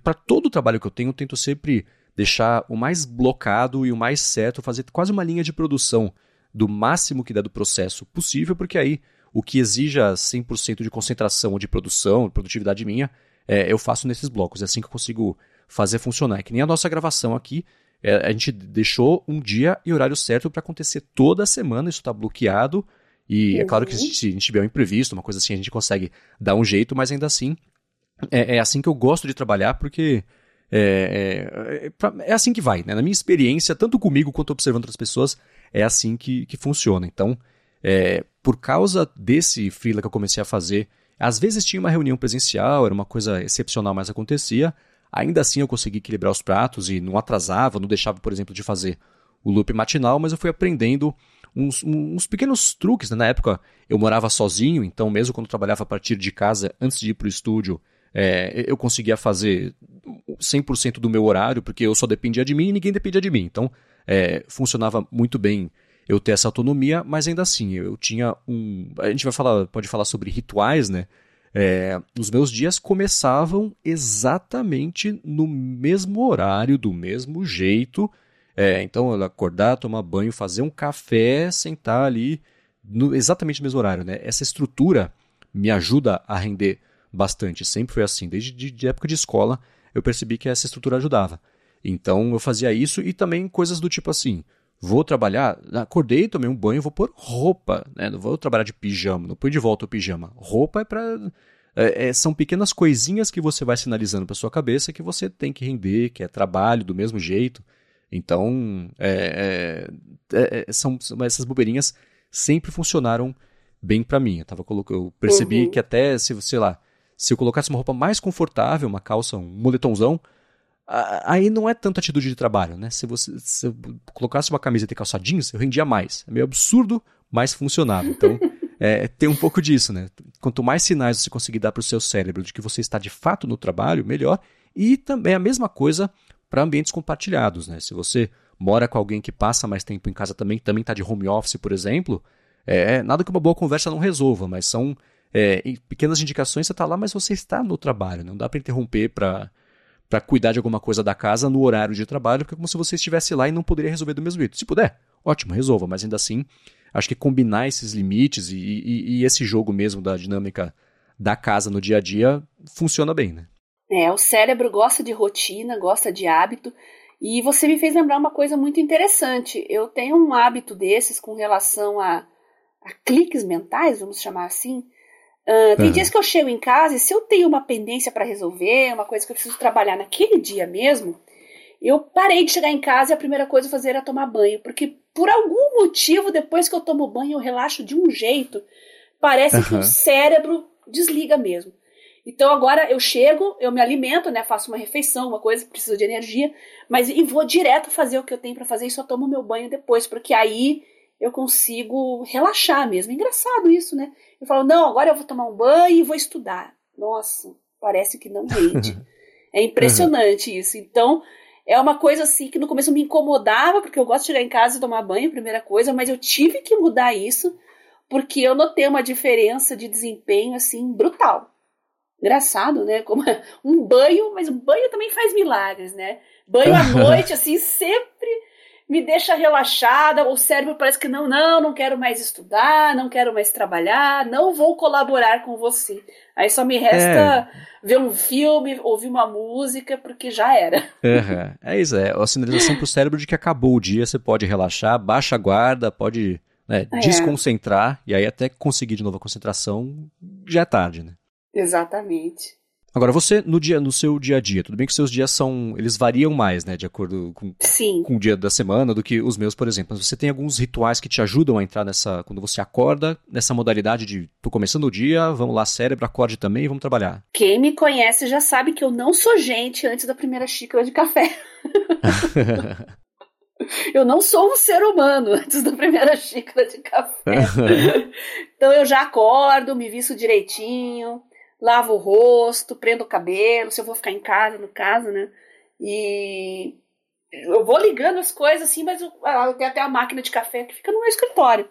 para todo o trabalho que eu tenho, eu tento sempre deixar o mais blocado e o mais certo, fazer quase uma linha de produção do máximo que dá do processo possível, porque aí o que exija 100% de concentração ou de produção, produtividade minha, é, eu faço nesses blocos. É assim que eu consigo fazer funcionar. É que nem a nossa gravação aqui, é, a gente deixou um dia e horário certo para acontecer toda semana, isso está bloqueado. E uhum. é claro que se, se a gente tiver um imprevisto, uma coisa assim, a gente consegue dar um jeito, mas ainda assim, é, é assim que eu gosto de trabalhar, porque é, é, é, assim que vai. Né? Na minha experiência, tanto comigo quanto observando outras pessoas, é assim que, que funciona. Então, é, por causa desse freela que eu comecei a fazer, às vezes tinha uma reunião presencial, era uma coisa excepcional, mas acontecia. Ainda assim eu consegui equilibrar os pratos e não atrasava, não deixava, por exemplo, de fazer o loop matinal, mas eu fui aprendendo uns, uns pequenos truques. Né? Na época eu morava sozinho, então mesmo quando trabalhava a partir de casa, antes de ir para o estúdio, é, eu conseguia fazer 100% do meu horário, porque eu só dependia de mim e ninguém dependia de mim. Então é, funcionava muito bem eu ter essa autonomia, mas ainda assim, eu tinha um. A gente vai falar, pode falar sobre rituais, né? É, os meus dias começavam exatamente no mesmo horário, do mesmo jeito. É, então, eu acordar, tomar banho, fazer um café, sentar ali no exatamente no mesmo horário. Né? Essa estrutura me ajuda a render bastante. Sempre foi assim. Desde de, de época de escola, eu percebi que essa estrutura ajudava. Então eu fazia isso e também coisas do tipo assim: vou trabalhar, acordei, tomei um banho, vou pôr roupa, né? Não vou trabalhar de pijama, não põe de volta o pijama. Roupa é para é, é, são pequenas coisinhas que você vai sinalizando para sua cabeça que você tem que render, que é trabalho do mesmo jeito. Então, é, é, é, é são, são, essas bobeirinhas sempre funcionaram bem para mim. Eu, tava, eu percebi uhum. que até, se, sei lá, se eu colocasse uma roupa mais confortável, uma calça, um moletomzão, aí não é tanta atitude de trabalho, né? Se você se eu colocasse uma camiseta e calça jeans, eu rendia mais. É meio absurdo, mas funcionava. Então, é, tem um pouco disso, né? Quanto mais sinais você conseguir dar para o seu cérebro de que você está de fato no trabalho, melhor. E também a mesma coisa para ambientes compartilhados, né? Se você mora com alguém que passa mais tempo em casa também, também está de home office, por exemplo, é nada que uma boa conversa não resolva, mas são é, pequenas indicações. Você está lá, mas você está no trabalho. Não dá para interromper para para cuidar de alguma coisa da casa no horário de trabalho, porque é como se você estivesse lá e não poderia resolver do mesmo jeito. Se puder, ótimo, resolva, mas ainda assim acho que combinar esses limites e, e, e, esse jogo mesmo da dinâmica da casa no dia a dia funciona bem, né? É, o cérebro gosta de rotina, gosta de hábito. E você me fez lembrar uma coisa muito interessante. Eu tenho um hábito desses com relação a, a cliques mentais, vamos chamar assim. Uh, tem uhum. dias que eu chego em casa e se eu tenho uma pendência para resolver, uma coisa que eu preciso trabalhar naquele dia mesmo, eu parei de chegar em casa e a primeira coisa a fazer era tomar banho, porque por algum motivo, depois que eu tomo banho, eu relaxo de um jeito. Parece uhum. que o cérebro desliga mesmo. Então agora eu chego, eu me alimento, né? Faço uma refeição, uma coisa que precisa de energia, mas e vou direto fazer o que eu tenho para fazer e só tomo meu banho depois, porque aí eu consigo relaxar mesmo. Engraçado isso, né? Eu falo, não, agora eu vou tomar um banho e vou estudar. Nossa, parece que não rende. é impressionante uhum. isso. Então, é uma coisa assim que no começo me incomodava, porque eu gosto de chegar em casa e tomar banho, primeira coisa, mas eu tive que mudar isso, porque eu notei uma diferença de desempenho assim brutal. Engraçado, né? Como um banho, mas um banho também faz milagres, né? Banho à noite, assim, sempre me deixa relaxada, o cérebro parece que não, não, não quero mais estudar, não quero mais trabalhar, não vou colaborar com você. Aí só me resta é. ver um filme, ouvir uma música, porque já era. Uhum. É isso, é a sinalização para o cérebro de que acabou o dia, você pode relaxar, baixa a guarda, pode né, é. desconcentrar, e aí até conseguir de novo a concentração, já é tarde, né? Exatamente. Agora, você, no dia, no seu dia a dia, tudo bem que seus dias são. Eles variam mais, né? De acordo com, Sim. com o dia da semana do que os meus, por exemplo. Mas você tem alguns rituais que te ajudam a entrar nessa. Quando você acorda, nessa modalidade de tô começando o dia, vamos lá, cérebro, acorde também e vamos trabalhar. Quem me conhece já sabe que eu não sou gente antes da primeira xícara de café. eu não sou um ser humano antes da primeira xícara de café. então eu já acordo, me visto direitinho lavo o rosto, prendo o cabelo, se eu vou ficar em casa, no caso, né? E eu vou ligando as coisas assim, mas eu, eu tenho até a máquina de café que fica no meu escritório.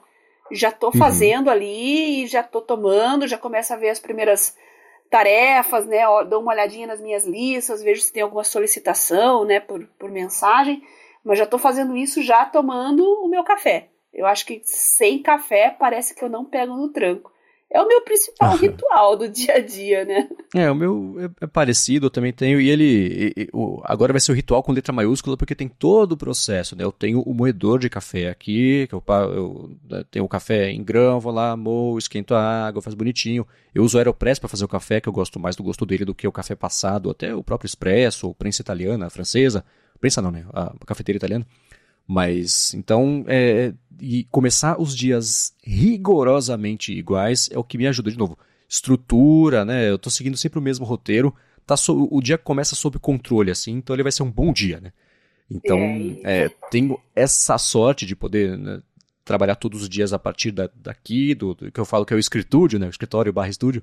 Já tô uhum. fazendo ali, já tô tomando, já começo a ver as primeiras tarefas, né? Dou uma olhadinha nas minhas listas, vejo se tem alguma solicitação, né, por, por mensagem, mas já tô fazendo isso já tomando o meu café. Eu acho que sem café parece que eu não pego no tranco. É o meu principal ritual do dia a dia, né? É, o meu é, é parecido, eu também tenho, e ele, e, e, o, agora vai ser o ritual com letra maiúscula, porque tem todo o processo, né? Eu tenho o moedor de café aqui, que eu, eu, eu tenho o café em grão, vou lá, moo, esquento a água, faz bonitinho. Eu uso o Aeropress para fazer o café, que eu gosto mais do gosto dele do que o café passado, até o próprio Espresso, ou prensa italiana, francesa, prensa não, né? A cafeteira italiana. Mas, então, é, e começar os dias rigorosamente iguais é o que me ajuda. De novo, estrutura, né? Eu tô seguindo sempre o mesmo roteiro. Tá so, o dia começa sob controle, assim, então ele vai ser um bom dia, né? Então, é, é tenho essa sorte de poder né, trabalhar todos os dias a partir da, daqui, do, do, que eu falo que é o escritúdio, né? O escritório barra estúdio.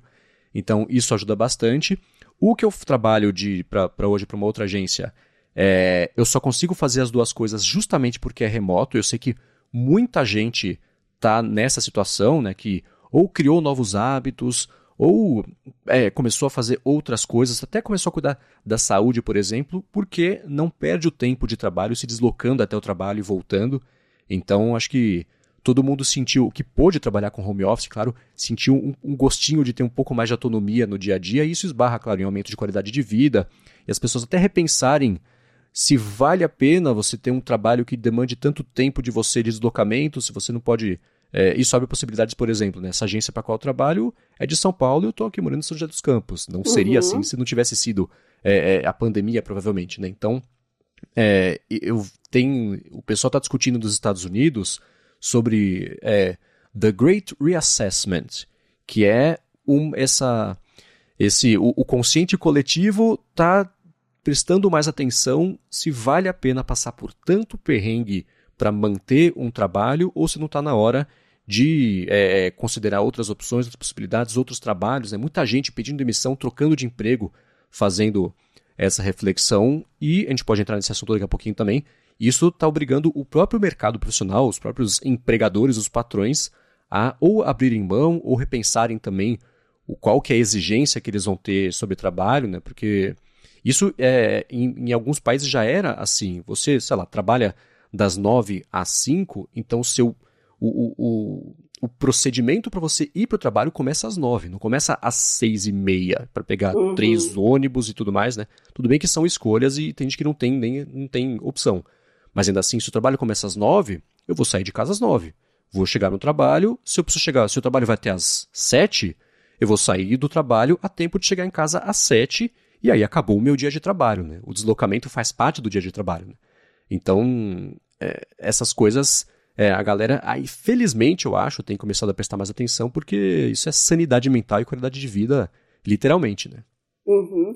Então, isso ajuda bastante. O que eu trabalho de para hoje para uma outra agência é, eu só consigo fazer as duas coisas justamente porque é remoto. Eu sei que muita gente está nessa situação, né? Que ou criou novos hábitos, ou é, começou a fazer outras coisas, até começou a cuidar da saúde, por exemplo, porque não perde o tempo de trabalho se deslocando até o trabalho e voltando. Então, acho que todo mundo sentiu que pôde trabalhar com home office, claro, sentiu um, um, gostinho de ter um pouco mais de autonomia no dia a dia, e isso esbarra, claro, em aumento de qualidade de vida, e as pessoas até repensarem se vale a pena você ter um trabalho que demande tanto tempo de você de deslocamento, se você não pode. É, isso abre possibilidades, por exemplo, né? essa agência para qual eu trabalho é de São Paulo e eu estou aqui morando em São José dos Campos. Não seria uhum. assim se não tivesse sido é, é, a pandemia, provavelmente. Né? Então, é, eu tenho. O pessoal está discutindo nos Estados Unidos sobre é, The Great Reassessment, que é um, essa. Esse, o, o consciente coletivo está prestando mais atenção se vale a pena passar por tanto perrengue para manter um trabalho ou se não está na hora de é, considerar outras opções, outras possibilidades, outros trabalhos. Né? Muita gente pedindo demissão, trocando de emprego, fazendo essa reflexão e a gente pode entrar nesse assunto daqui a pouquinho também. Isso está obrigando o próprio mercado profissional, os próprios empregadores, os patrões, a ou abrirem mão ou repensarem também o qual que é a exigência que eles vão ter sobre trabalho, né? Porque isso é, em, em, alguns países já era assim. Você, sei lá, trabalha das 9 às 5, então o seu. O, o, o, o procedimento para você ir para o trabalho começa às 9, não começa às 6 e meia para pegar uhum. três ônibus e tudo mais, né? Tudo bem que são escolhas e tem gente que não tem nem não tem opção. Mas ainda assim, se o trabalho começa às 9, eu vou sair de casa às 9. Vou chegar no trabalho, se eu preciso chegar, se o trabalho vai até às 7, eu vou sair do trabalho a tempo de chegar em casa às 7 e aí acabou o meu dia de trabalho, né? O deslocamento faz parte do dia de trabalho. Né? Então, é, essas coisas, é, a galera, aí felizmente eu acho, tem começado a prestar mais atenção, porque isso é sanidade mental e qualidade de vida, literalmente, né? Uhum.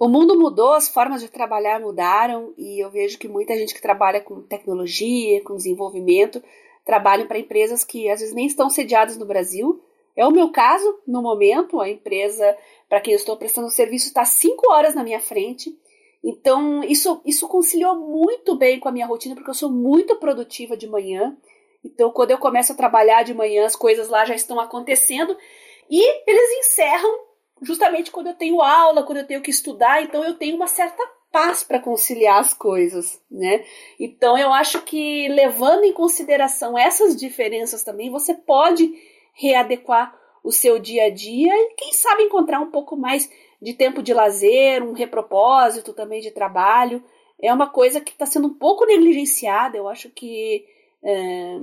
O mundo mudou, as formas de trabalhar mudaram, e eu vejo que muita gente que trabalha com tecnologia, com desenvolvimento, trabalham para empresas que às vezes nem estão sediadas no Brasil, é o meu caso, no momento, a empresa para quem eu estou prestando serviço está cinco horas na minha frente. Então, isso, isso conciliou muito bem com a minha rotina, porque eu sou muito produtiva de manhã. Então, quando eu começo a trabalhar de manhã, as coisas lá já estão acontecendo. E eles encerram justamente quando eu tenho aula, quando eu tenho que estudar. Então, eu tenho uma certa paz para conciliar as coisas, né? Então, eu acho que levando em consideração essas diferenças também, você pode readequar o seu dia a dia e, quem sabe, encontrar um pouco mais de tempo de lazer, um repropósito também de trabalho. É uma coisa que está sendo um pouco negligenciada. Eu acho que é,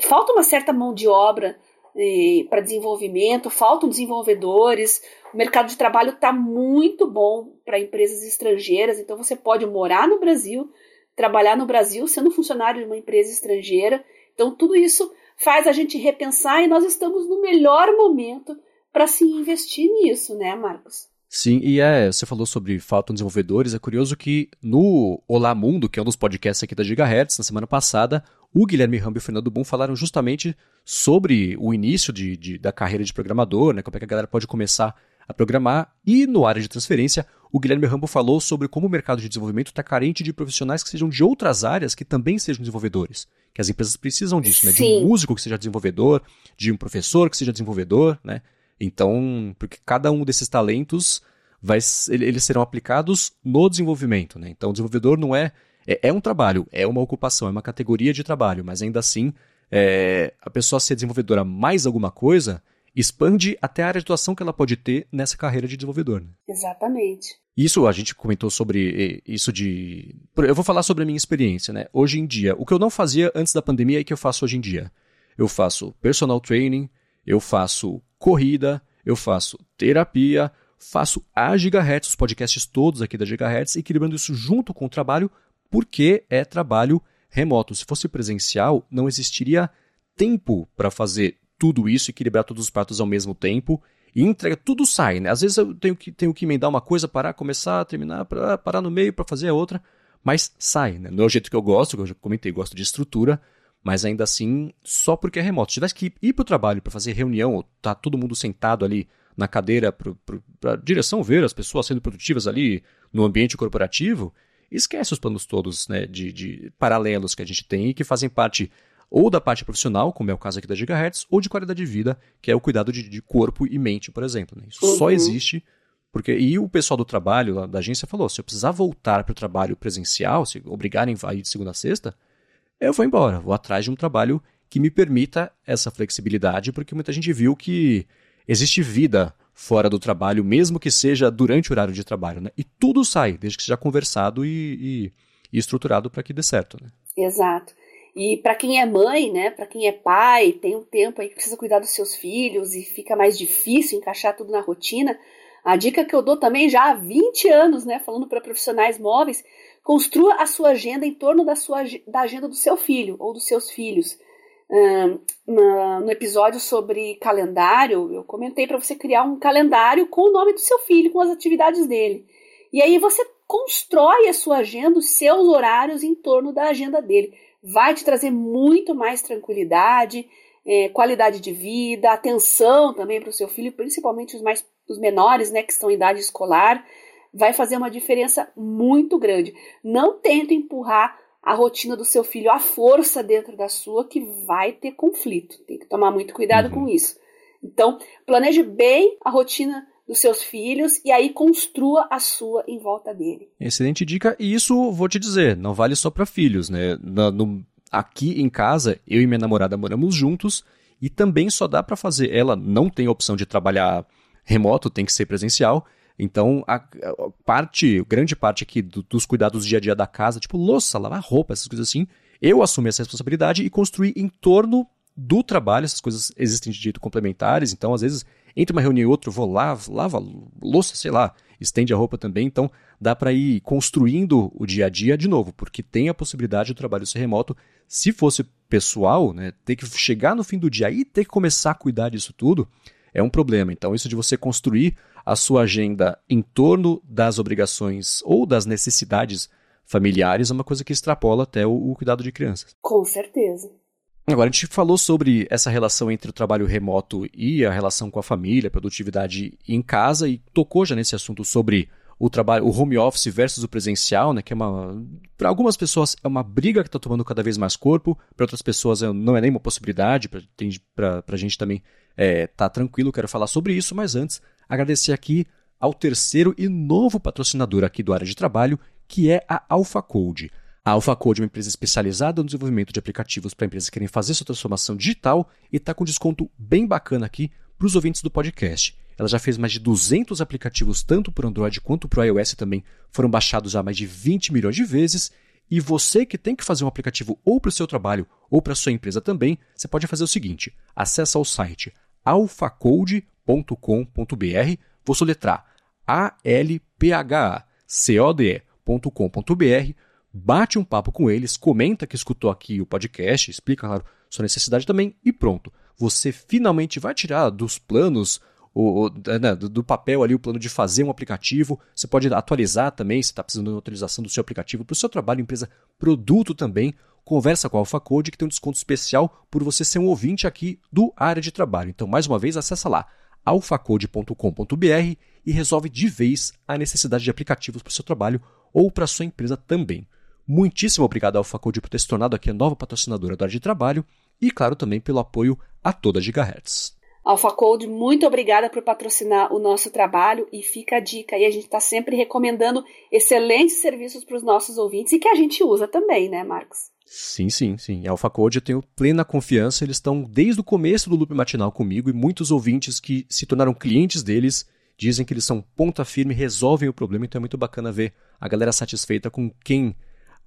falta uma certa mão de obra é, para desenvolvimento, faltam desenvolvedores. O mercado de trabalho está muito bom para empresas estrangeiras, então você pode morar no Brasil, trabalhar no Brasil sendo funcionário de uma empresa estrangeira. Então, tudo isso faz a gente repensar e nós estamos no melhor momento para se investir nisso, né, Marcos? Sim, e é, você falou sobre faltam desenvolvedores, é curioso que no Olá Mundo, que é um dos podcasts aqui da Gigahertz, na semana passada, o Guilherme Rambo e o Fernando Boom falaram justamente sobre o início de, de, da carreira de programador, né, como é que a galera pode começar a programar, e no área de transferência, o Guilherme Rambo falou sobre como o mercado de desenvolvimento está carente de profissionais que sejam de outras áreas que também sejam desenvolvedores que as empresas precisam disso, né? De um músico que seja desenvolvedor, de um professor que seja desenvolvedor, né? Então, porque cada um desses talentos vai, eles serão aplicados no desenvolvimento, né? Então, o desenvolvedor não é, é, é um trabalho, é uma ocupação, é uma categoria de trabalho, mas ainda assim, é, a pessoa ser desenvolvedora mais alguma coisa expande até a área de atuação que ela pode ter nessa carreira de desenvolvedor. Né? Exatamente. Isso a gente comentou sobre isso de. Eu vou falar sobre a minha experiência, né? Hoje em dia, o que eu não fazia antes da pandemia é que eu faço hoje em dia. Eu faço personal training, eu faço corrida, eu faço terapia, faço a Gigahertz, os podcasts todos aqui da Gigahertz, equilibrando isso junto com o trabalho, porque é trabalho remoto. Se fosse presencial, não existiria tempo para fazer tudo isso, equilibrar todos os pratos ao mesmo tempo e entrega, tudo sai, né? Às vezes eu tenho que, tenho que emendar uma coisa, parar, começar, terminar, parar, parar no meio para fazer a outra, mas sai, né? Não é o jeito que eu gosto, que eu já comentei, gosto de estrutura, mas ainda assim, só porque é remoto. Se tivesse que ir para o trabalho para fazer reunião, ou tá todo mundo sentado ali na cadeira para a direção ver as pessoas sendo produtivas ali no ambiente corporativo, esquece os planos todos né, de, de paralelos que a gente tem e que fazem parte ou da parte profissional, como é o caso aqui da Gigahertz, ou de qualidade de vida, que é o cuidado de, de corpo e mente, por exemplo. Né? Isso uhum. só existe porque e o pessoal do trabalho da agência falou: se eu precisar voltar para o trabalho presencial, se obrigarem a ir de segunda a sexta, eu vou embora, vou atrás de um trabalho que me permita essa flexibilidade, porque muita gente viu que existe vida fora do trabalho, mesmo que seja durante o horário de trabalho, né? E tudo sai, desde que seja conversado e, e, e estruturado para que dê certo, né? Exato. E para quem é mãe, né, para quem é pai, tem um tempo aí que precisa cuidar dos seus filhos e fica mais difícil encaixar tudo na rotina, a dica que eu dou também já há 20 anos, né, falando para profissionais móveis, construa a sua agenda em torno da, sua, da agenda do seu filho ou dos seus filhos. no, no episódio sobre calendário, eu comentei para você criar um calendário com o nome do seu filho, com as atividades dele. E aí você constrói a sua agenda, os seus horários em torno da agenda dele. Vai te trazer muito mais tranquilidade, é, qualidade de vida, atenção também para o seu filho, principalmente os mais os menores, né, que estão em idade escolar, vai fazer uma diferença muito grande. Não tente empurrar a rotina do seu filho à força dentro da sua, que vai ter conflito. Tem que tomar muito cuidado uhum. com isso. Então, planeje bem a rotina dos seus filhos e aí construa a sua em volta dele. Excelente dica. E isso, vou te dizer, não vale só para filhos, né? No, aqui em casa, eu e minha namorada moramos juntos e também só dá para fazer. Ela não tem opção de trabalhar remoto, tem que ser presencial. Então, a, a parte, grande parte aqui do, dos cuidados do dia a dia da casa, tipo louça, lavar roupa, essas coisas assim, eu assumi essa responsabilidade e construí em torno do trabalho, essas coisas existem de jeito complementares, então às vezes entre uma reunião e outra, vou lá, lava louça, sei lá, estende a roupa também, então dá para ir construindo o dia a dia de novo, porque tem a possibilidade do trabalho ser remoto. Se fosse pessoal, né, ter que chegar no fim do dia e ter que começar a cuidar disso tudo, é um problema. Então, isso de você construir a sua agenda em torno das obrigações ou das necessidades familiares é uma coisa que extrapola até o, o cuidado de crianças. Com certeza. Agora, a gente falou sobre essa relação entre o trabalho remoto e a relação com a família, produtividade em casa, e tocou já nesse assunto sobre o trabalho, o home office versus o presencial, né, que é uma, para algumas pessoas é uma briga que está tomando cada vez mais corpo, para outras pessoas é, não é nem uma possibilidade, para a gente também é, tá tranquilo, quero falar sobre isso, mas antes agradecer aqui ao terceiro e novo patrocinador aqui do área de trabalho, que é a AlphaCode. A AlphaCode é uma empresa especializada no desenvolvimento de aplicativos para empresas que querem fazer sua transformação digital e está com desconto bem bacana aqui para os ouvintes do podcast. Ela já fez mais de 200 aplicativos, tanto para Android quanto para iOS também, foram baixados já mais de 20 milhões de vezes. E você que tem que fazer um aplicativo ou para o seu trabalho ou para a sua empresa também, você pode fazer o seguinte: acessa o site alphacode.com.br, vou soletrar A-L-P-H-A-C-O-D-E.com.br, bate um papo com eles, comenta que escutou aqui o podcast, explica, claro, sua necessidade também e pronto. Você finalmente vai tirar dos planos o, o né, do, do, papel ali o plano de fazer um aplicativo. Você pode atualizar também, se está precisando de uma atualização do seu aplicativo para o seu trabalho, empresa, produto também. Conversa com a AlphaCode que tem um desconto especial por você ser um ouvinte aqui do área de trabalho. Então, mais uma vez, acessa lá alfacode.com.br e resolve de vez a necessidade de aplicativos para o seu trabalho ou para a sua empresa também. Muitíssimo obrigado ao AlphaCode por ter se tornado aqui a nova patrocinadora da área de trabalho e, claro, também pelo apoio a toda a Gigahertz. AlphaCode, muito obrigada por patrocinar o nosso trabalho e fica a dica aí, a gente está sempre recomendando excelentes serviços para os nossos ouvintes e que a gente usa também, né, Marcos? Sim, sim, sim. A AlphaCode eu tenho plena confiança, eles estão desde o começo do loop matinal comigo e muitos ouvintes que se tornaram clientes deles dizem que eles são ponta firme, resolvem o problema, então é muito bacana ver a galera satisfeita com quem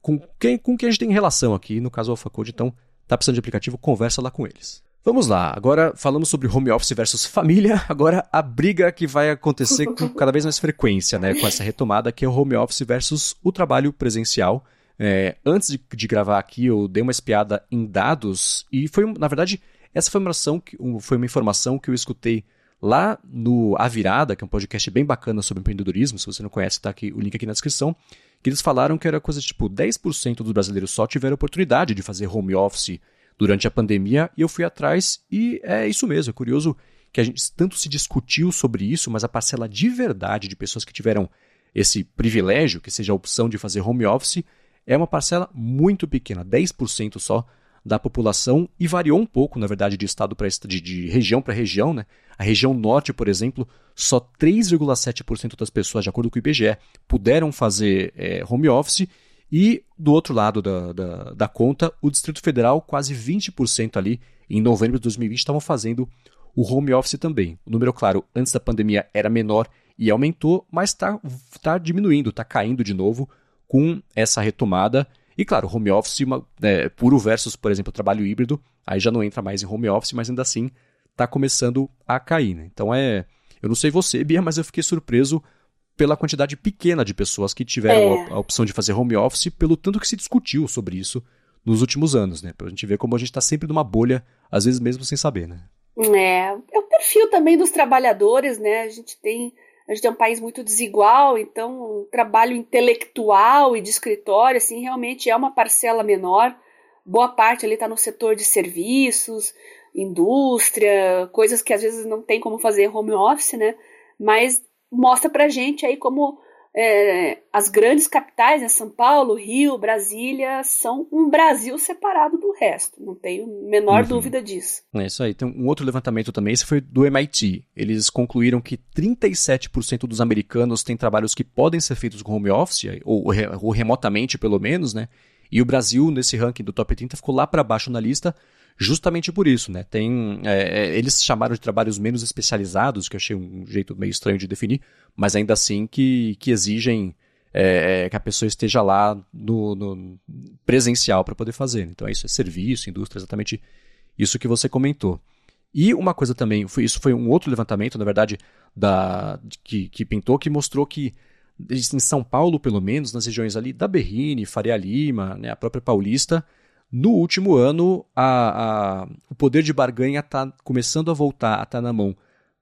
com quem, com quem a gente tem relação aqui, no caso o AlphaCode, então tá precisando de aplicativo, conversa lá com eles. Vamos lá, agora falamos sobre home office versus família, agora a briga que vai acontecer com cada vez mais frequência, né, com essa retomada, que é o home office versus o trabalho presencial. É, antes de, de, gravar aqui, eu dei uma espiada em dados e foi, na verdade, essa foi uma, informação, foi uma informação que eu escutei lá no A Virada, que é um podcast bem bacana sobre empreendedorismo, se você não conhece, tá aqui o link aqui na descrição, que eles falaram que era coisa tipo 10% dos brasileiros só tiveram oportunidade de fazer home office durante a pandemia e eu fui atrás e é isso mesmo. É curioso que a gente tanto se discutiu sobre isso, mas a parcela de verdade de pessoas que tiveram esse privilégio, que seja a opção de fazer home office, é uma parcela muito pequena, 10% só da população e variou um pouco, na verdade, de estado para de, de região para região, né? A região norte, por exemplo, só 3,7% das pessoas, de acordo com o IBGE, puderam fazer é, home office e do outro lado da, da, da conta, o Distrito Federal, quase 20% ali, em novembro de 2020, estavam fazendo o home office também. O número, claro, antes da pandemia era menor e aumentou, mas está tá diminuindo, está caindo de novo com essa retomada. E claro, home office uma, é, puro versus, por exemplo, trabalho híbrido, aí já não entra mais em home office, mas ainda assim está começando a cair. Né? Então é. Eu não sei você, Bia, mas eu fiquei surpreso pela quantidade pequena de pessoas que tiveram é. a, a, opção de fazer home office, pelo tanto que se discutiu sobre isso nos últimos anos, né? Pra gente ver como a gente está sempre numa bolha, às vezes mesmo sem saber, né? É, é o perfil também dos trabalhadores, né? A gente tem a gente é um país muito desigual, então o trabalho intelectual e de escritório, assim, realmente é uma parcela menor. Boa parte ali está no setor de serviços, indústria, coisas que às vezes não tem como fazer home office, né? Mas mostra pra gente aí como é, as grandes capitais, né, São Paulo, Rio, Brasília, são um Brasil separado do resto. Não tenho a menor uhum. dúvida disso. É isso aí. Tem um outro levantamento também, esse foi do MIT. Eles concluíram que 37% dos americanos têm trabalhos que podem ser feitos com home office, ou, ou remotamente pelo menos, né? E o Brasil, nesse ranking do top 30, ficou lá para baixo na lista, justamente por isso, né? Tem, é, é, eles chamaram de trabalhos menos especializados, que eu achei um jeito meio estranho de definir, mas ainda assim que, que exigem é, é que a pessoa esteja lá no, no presencial para poder fazer. Então, isso é serviço, indústria, exatamente isso que você comentou. E uma coisa também, isso foi um outro levantamento, na verdade, da, que, que pintou, que mostrou que em São Paulo, pelo menos, nas regiões ali da Berrine, Faria Lima, né, a própria Paulista, no último ano, a, a, o poder de barganha está começando a voltar a estar tá na mão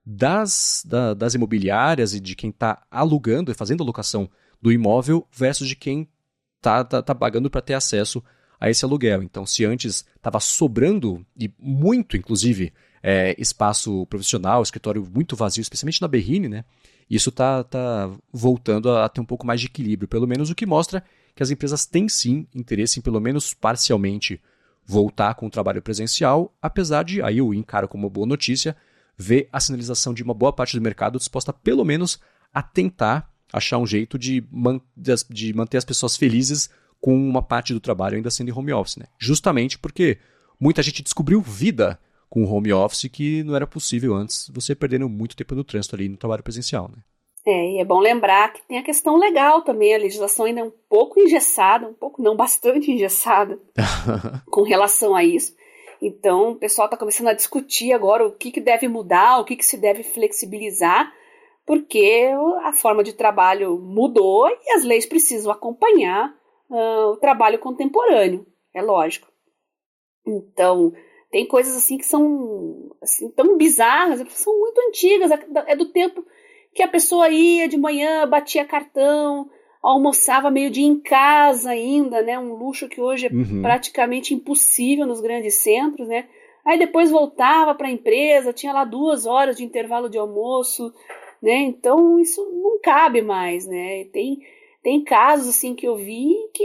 das, da, das imobiliárias e de quem está alugando e fazendo a locação do imóvel versus de quem está tá, tá pagando para ter acesso a esse aluguel. Então, se antes estava sobrando, e muito, inclusive, é, espaço profissional, escritório muito vazio, especialmente na Berrine, né? Isso está tá voltando a ter um pouco mais de equilíbrio, pelo menos o que mostra que as empresas têm sim interesse em, pelo menos parcialmente, voltar com o trabalho presencial, apesar de, aí eu encaro como boa notícia, ver a sinalização de uma boa parte do mercado disposta, pelo menos, a tentar achar um jeito de, man de manter as pessoas felizes com uma parte do trabalho ainda sendo em home office. Né? Justamente porque muita gente descobriu vida com o home office que não era possível antes, você perdendo muito tempo no trânsito ali no trabalho presencial. Né? É, e é bom lembrar que tem a questão legal também, a legislação ainda é um pouco engessada, um pouco não, bastante engessada com relação a isso. Então, o pessoal está começando a discutir agora o que, que deve mudar, o que, que se deve flexibilizar, porque a forma de trabalho mudou e as leis precisam acompanhar uh, o trabalho contemporâneo, é lógico. Então, tem coisas assim que são assim, tão bizarras, são muito antigas, é, é do tempo que a pessoa ia de manhã, batia cartão, almoçava meio dia em casa ainda, né? Um luxo que hoje é uhum. praticamente impossível nos grandes centros, né? Aí depois voltava para a empresa, tinha lá duas horas de intervalo de almoço, né? Então isso não cabe mais, né? Tem tem casos assim que eu vi que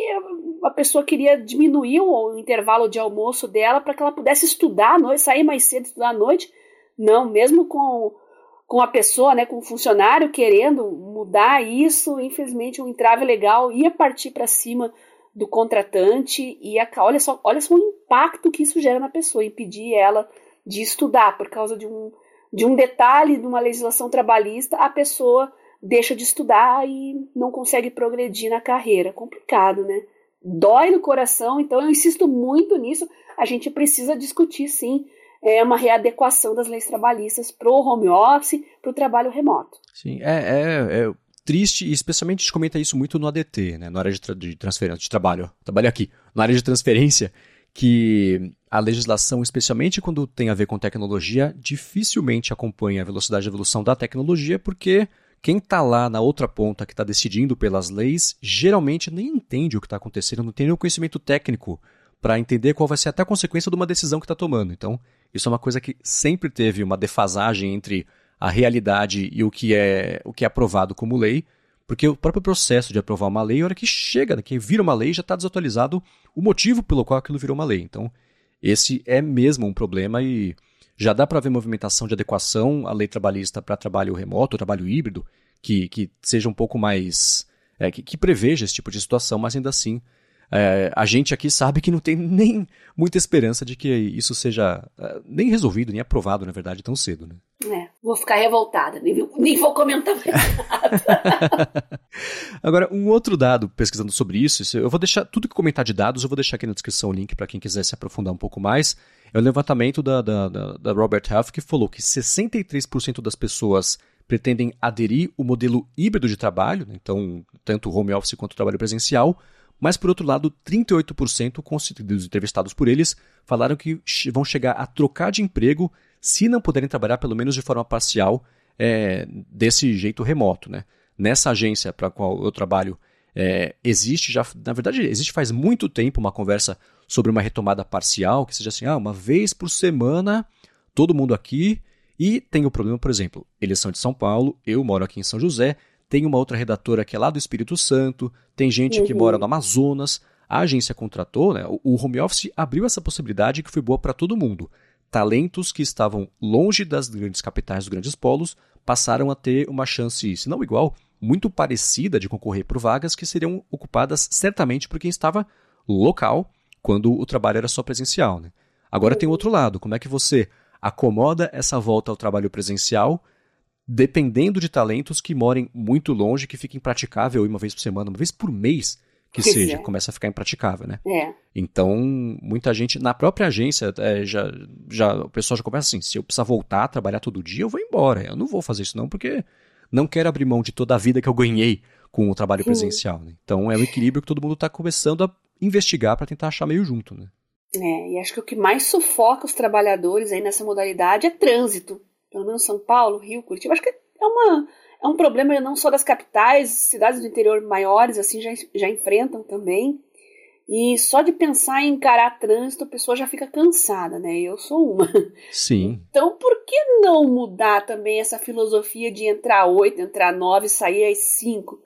a pessoa queria diminuir o intervalo de almoço dela para que ela pudesse estudar à noite, sair mais cedo estudar à noite. Não, mesmo com com a pessoa, né, com o funcionário querendo mudar isso, infelizmente o entrave legal ia partir para cima do contratante e olha só, olha só o impacto que isso gera na pessoa, impedir ela de estudar por causa de um, de um detalhe de uma legislação trabalhista, a pessoa deixa de estudar e não consegue progredir na carreira. Complicado, né? Dói no coração, então eu insisto muito nisso. A gente precisa discutir sim é uma readequação das leis trabalhistas para o home office, para o trabalho remoto. Sim, é, é, é, triste, e especialmente a gente comenta isso muito no ADT, né, na área de, tra de transferência, de trabalho, trabalho aqui, na área de transferência, que a legislação, especialmente quando tem a ver com tecnologia, dificilmente acompanha a velocidade de evolução da tecnologia, porque quem está lá na outra ponta que está decidindo pelas leis, geralmente nem entende o que está acontecendo, não tem nenhum conhecimento técnico para entender qual vai ser até a consequência de uma decisão que está tomando. Então, isso é uma coisa que sempre teve uma defasagem entre a realidade e o que é o que é aprovado como lei, porque o próprio processo de aprovar uma lei, a hora que chega, né, que vira uma lei, já está desatualizado o motivo pelo qual aquilo virou uma lei. Então, esse é mesmo um problema e já dá para ver movimentação de adequação à lei trabalhista para trabalho remoto, trabalho híbrido, que, que seja um pouco mais. É, que, que preveja esse tipo de situação, mas ainda assim é, a gente aqui sabe que não tem nem muita esperança de que isso seja é, nem resolvido, nem aprovado, na verdade, tão cedo. Né? É, vou ficar revoltada, nem, nem vou comentar mais nada. Agora, um outro dado, pesquisando sobre isso, eu vou deixar, tudo que comentar de dados, eu vou deixar aqui na descrição o link para quem quiser se aprofundar um pouco mais. É o levantamento da, da, da, da Robert Half, que falou que 63% das pessoas pretendem aderir o modelo híbrido de trabalho, né? então, tanto home office quanto trabalho presencial, mas, por outro lado, 38% dos entrevistados por eles falaram que vão chegar a trocar de emprego se não puderem trabalhar pelo menos de forma parcial é, desse jeito remoto. Né? Nessa agência para qual eu trabalho, é, existe já, na verdade, existe faz muito tempo uma conversa sobre uma retomada parcial, que seja assim, ah, uma vez por semana, todo mundo aqui, e tem o problema, por exemplo, eles são de São Paulo, eu moro aqui em São José, tem uma outra redatora que é lá do Espírito Santo, tem gente uhum. que mora no Amazonas. A agência contratou, né? O home office abriu essa possibilidade que foi boa para todo mundo. Talentos que estavam longe das grandes capitais, dos grandes polos, passaram a ter uma chance, se não igual, muito parecida de concorrer por vagas que seriam ocupadas certamente por quem estava local, quando o trabalho era só presencial. Né? Agora uhum. tem outro lado, como é que você acomoda essa volta ao trabalho presencial dependendo de talentos que morem muito longe, que fiquem impraticável uma vez por semana, uma vez por mês, que seja, é. começa a ficar impraticável, né? É. Então, muita gente, na própria agência, é, já, já, o pessoal já começa assim, se eu precisar voltar a trabalhar todo dia, eu vou embora. Eu não vou fazer isso não, porque não quero abrir mão de toda a vida que eu ganhei com o trabalho Sim. presencial. Né? Então, é o equilíbrio que todo mundo está começando a investigar para tentar achar meio junto, né? É, e acho que o que mais sufoca os trabalhadores aí nessa modalidade é trânsito pelo menos São Paulo, Rio, Curitiba, acho que é, uma, é um problema não só das capitais, cidades do interior maiores assim já, já enfrentam também. E só de pensar em encarar trânsito, a pessoa já fica cansada, né? Eu sou uma. Sim. Então, por que não mudar também essa filosofia de entrar oito, entrar nove, sair às cinco?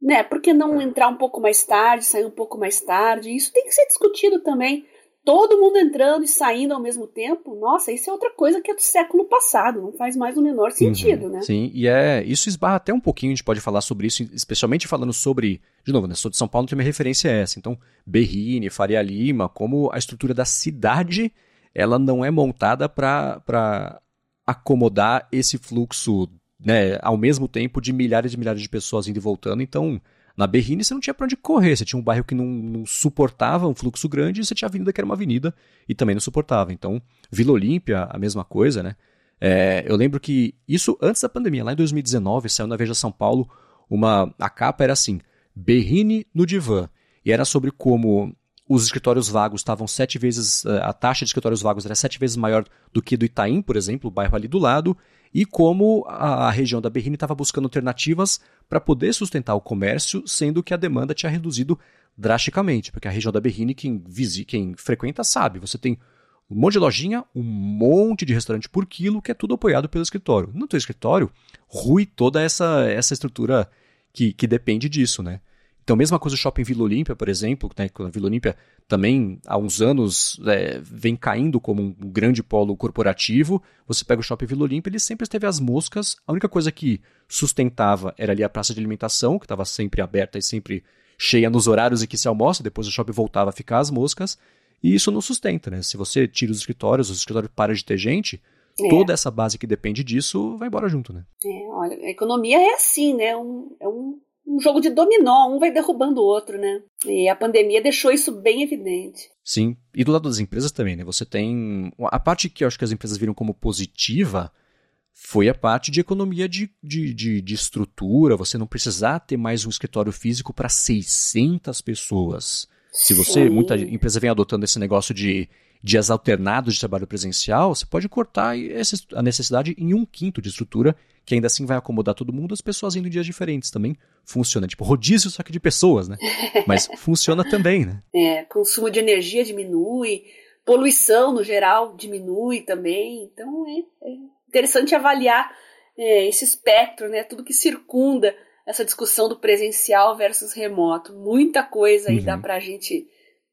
Né? Por que não entrar um pouco mais tarde, sair um pouco mais tarde? Isso tem que ser discutido também todo mundo entrando e saindo ao mesmo tempo, nossa, isso é outra coisa que é do século passado, não faz mais o menor sentido, uhum, né? Sim, e é, isso esbarra até um pouquinho, a gente pode falar sobre isso, especialmente falando sobre, de novo, né, sou de São Paulo, então minha referência é essa, então Berrine, Faria Lima, como a estrutura da cidade, ela não é montada para acomodar esse fluxo, né, ao mesmo tempo de milhares e milhares de pessoas indo e voltando, então na Berrine você não tinha para onde correr, você tinha um bairro que não, não, suportava um fluxo grande e você tinha a avenida que era uma avenida e também não suportava. Então, Vila Olímpia, a mesma coisa, né? É, eu lembro que isso antes da pandemia, lá em 2019, saiu na Veja São Paulo, uma, a capa era assim, Berrine no divã. E era sobre como os escritórios vagos estavam sete vezes, eh, a taxa de escritórios vagos era sete vezes maior do que do Itaim, por exemplo, o bairro ali do lado, e como a, região da Berrine estava buscando alternativas para poder sustentar o comércio, sendo que a demanda tinha reduzido drasticamente, porque a região da Berrine, quem, quem frequenta sabe, você tem um monte de lojinha, um monte de restaurante por quilo, que é tudo apoiado pelo escritório. No teu escritório, rui toda essa, essa estrutura que, que depende disso, né? Então, mesma coisa o Shopping Vila Olímpia, por exemplo, né, a Vila Olímpia também há uns anos é, vem caindo como um grande polo corporativo. Você pega o Shopping Vila Olímpia, ele sempre esteve às moscas. A única coisa que sustentava era ali a praça de alimentação, que estava sempre aberta e sempre cheia nos horários em que se almoça, depois o shopping voltava a ficar às moscas. E isso não sustenta, né? Se você tira os escritórios, os escritórios param de ter gente, é. toda essa base que depende disso vai embora junto, né? É, olha, a economia é assim, né? Um, é um um jogo de dominó, um vai derrubando o outro, né? E a pandemia deixou isso bem evidente. Sim, e do lado das empresas também, né? Você tem. A parte que eu acho que as empresas viram como positiva foi a parte de economia de, de, de, de estrutura, você não precisar ter mais um escritório físico para 600 pessoas. Se você, Sim. muita empresa vem adotando esse negócio de dias alternados de trabalho presencial, você pode cortar a necessidade em um quinto de estrutura, que ainda assim vai acomodar todo mundo, as pessoas indo em dias diferentes também. Funciona, tipo rodízio só que de pessoas, né? Mas funciona também, né? É, consumo de energia diminui, poluição no geral diminui também, então é, é interessante avaliar é, esse espectro, né? Tudo que circunda essa discussão do presencial versus remoto. Muita coisa aí uhum. dá pra gente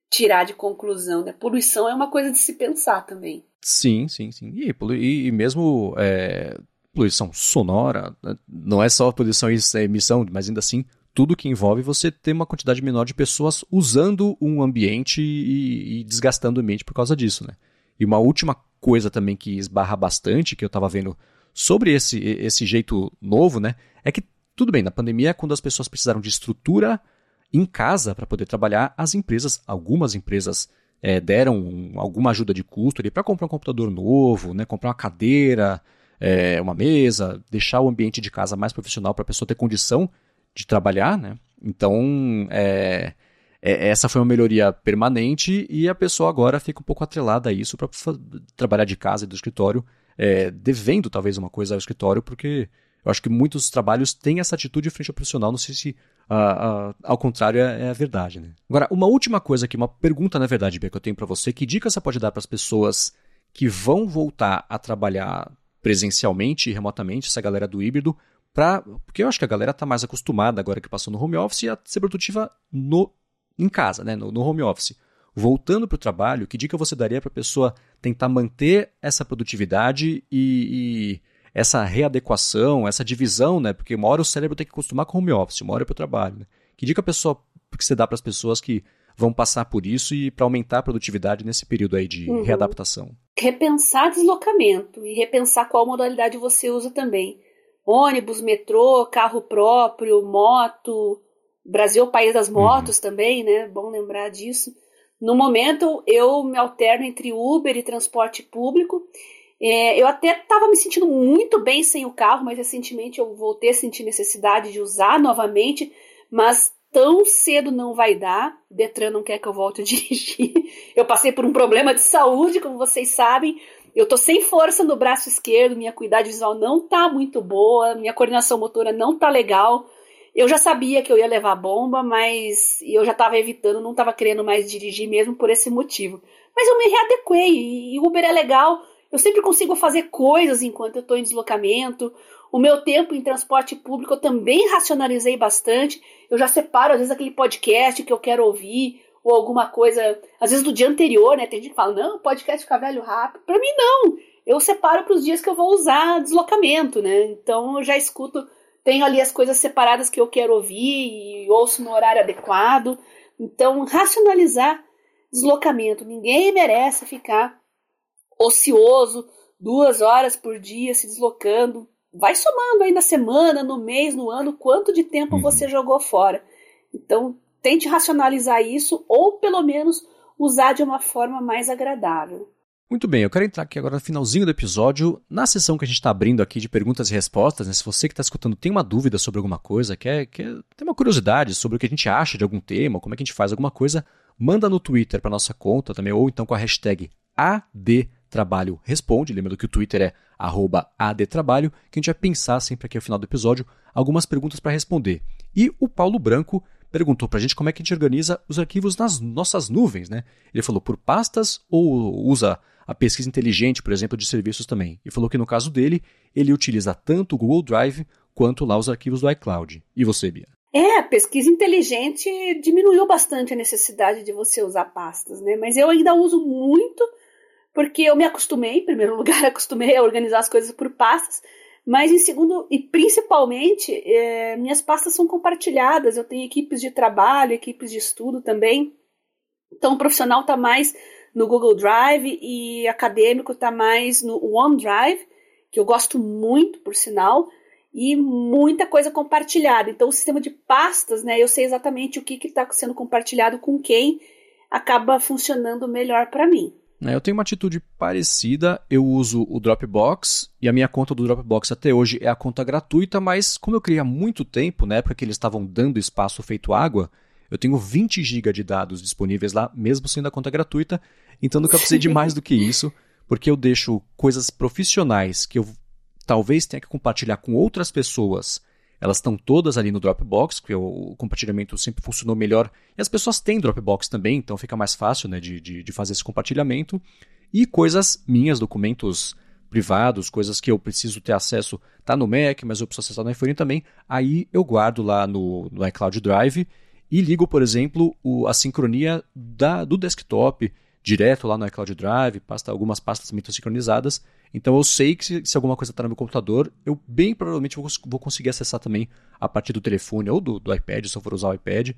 tirar de conclusão, né? Poluição é uma coisa de se pensar também. Sim, sim, sim. E, e, e mesmo é, poluição sonora, né? não é só poluição e emissão, mas ainda assim tudo que envolve você ter uma quantidade menor de pessoas usando um ambiente e, e desgastando o ambiente por causa disso, né? E uma última coisa também que esbarra bastante, que eu estava vendo sobre esse, esse jeito novo, né? É que, tudo bem, na pandemia, quando as pessoas precisaram de estrutura em casa para poder trabalhar, as empresas, algumas empresas é, deram alguma ajuda de custo para comprar um computador novo, né, comprar uma cadeira, é, uma mesa, deixar o ambiente de casa mais profissional para a pessoa ter condição de trabalhar. Né? Então, é, essa foi uma melhoria permanente e a pessoa agora fica um pouco atrelada a isso para trabalhar de casa e do escritório, devendo talvez uma coisa ao escritório, porque eu acho que muitos trabalhos têm essa atitude frente ao profissional. Não sei se uh, uh, ao contrário é, é, a verdade. Né? Agora, uma última coisa aqui, uma pergunta na verdade, Bia, que eu tenho para você. Que dica você pode dar para as pessoas que vão voltar a trabalhar presencialmente e remotamente, essa galera do híbrido, pra, porque eu acho que a galera está mais acostumada agora que passou no home office a ser produtiva no, em casa, né, no, no home office. Voltando para o trabalho, que dica você daria para a pessoa tentar manter essa produtividade e, e essa readequação, essa divisão, né? Porque uma hora o cérebro tem que acostumar com home office, uma hora é para o trabalho. Né? Que dica a pessoa que você dá para as pessoas que vão passar por isso e para aumentar a produtividade nesse período aí de uhum. readaptação? Repensar deslocamento e repensar qual modalidade você usa também. Ônibus, metrô, carro próprio, moto. Brasil é o país das uhum. motos uhum. também, né? Bom lembrar disso. No momento, eu me alterno entre Uber e transporte público é, eu até estava me sentindo muito bem sem o carro, mas recentemente eu voltei a sentir necessidade de usar novamente, mas tão cedo não vai dar. Detran não quer que eu volte a dirigir. Eu passei por um problema de saúde, como vocês sabem. Eu tô sem força no braço esquerdo, minha cuidade visual não tá muito boa, minha coordenação motora não tá legal. Eu já sabia que eu ia levar bomba, mas eu já estava evitando, não estava querendo mais dirigir mesmo por esse motivo. Mas eu me readequei e Uber é legal eu sempre consigo fazer coisas enquanto eu estou em deslocamento. O meu tempo em transporte público eu também racionalizei bastante. Eu já separo, às vezes, aquele podcast que eu quero ouvir, ou alguma coisa, às vezes do dia anterior, né? Tem gente que fala, não, podcast fica velho rápido. Para mim, não. Eu separo para os dias que eu vou usar deslocamento, né? Então eu já escuto, tenho ali as coisas separadas que eu quero ouvir e ouço no horário adequado. Então, racionalizar deslocamento. Ninguém merece ficar ocioso, duas horas por dia se deslocando. Vai somando aí na semana, no mês, no ano, quanto de tempo uhum. você jogou fora. Então, tente racionalizar isso ou pelo menos usar de uma forma mais agradável. Muito bem, eu quero entrar aqui agora no finalzinho do episódio, na sessão que a gente está abrindo aqui de perguntas e respostas. Né? Se você que está escutando tem uma dúvida sobre alguma coisa, quer, quer tem uma curiosidade sobre o que a gente acha de algum tema, como é que a gente faz alguma coisa, manda no Twitter para nossa conta também, ou então com a hashtag AD Trabalho Responde. Lembrando que o Twitter é adtrabalho, que a gente vai pensar sempre aqui ao final do episódio algumas perguntas para responder. E o Paulo Branco perguntou para a gente como é que a gente organiza os arquivos nas nossas nuvens, né? Ele falou por pastas ou usa a pesquisa inteligente, por exemplo, de serviços também. E falou que no caso dele, ele utiliza tanto o Google Drive quanto lá os arquivos do iCloud. E você, Bia? É, a pesquisa inteligente diminuiu bastante a necessidade de você usar pastas, né? Mas eu ainda uso muito porque eu me acostumei, em primeiro lugar, acostumei a organizar as coisas por pastas, mas em segundo e principalmente, é, minhas pastas são compartilhadas. Eu tenho equipes de trabalho, equipes de estudo também. Então, o profissional está mais no Google Drive e acadêmico está mais no OneDrive, que eu gosto muito, por sinal, e muita coisa compartilhada. Então, o sistema de pastas, né, eu sei exatamente o que está sendo compartilhado com quem, acaba funcionando melhor para mim. Né, eu tenho uma atitude parecida, eu uso o Dropbox e a minha conta do Dropbox até hoje é a conta gratuita, mas como eu criei há muito tempo, na época que eles estavam dando espaço feito água, eu tenho 20 GB de dados disponíveis lá, mesmo sendo a conta gratuita, então nunca precisei de mais do que isso, porque eu deixo coisas profissionais que eu talvez tenha que compartilhar com outras pessoas elas estão todas ali no Dropbox, porque o compartilhamento sempre funcionou melhor. E as pessoas têm Dropbox também, então fica mais fácil né, de, de, de fazer esse compartilhamento. E coisas minhas, documentos privados, coisas que eu preciso ter acesso, tá no Mac, mas eu preciso acessar no iPhone também. Aí eu guardo lá no, no iCloud Drive e ligo, por exemplo, o, a sincronia da, do desktop, direto lá no iCloud Drive, pasta, algumas pastas também estão sincronizadas. Então eu sei que se, se alguma coisa está no meu computador, eu bem provavelmente vou, vou, conseguir acessar também a partir do telefone ou do, do iPad, se eu for usar o iPad.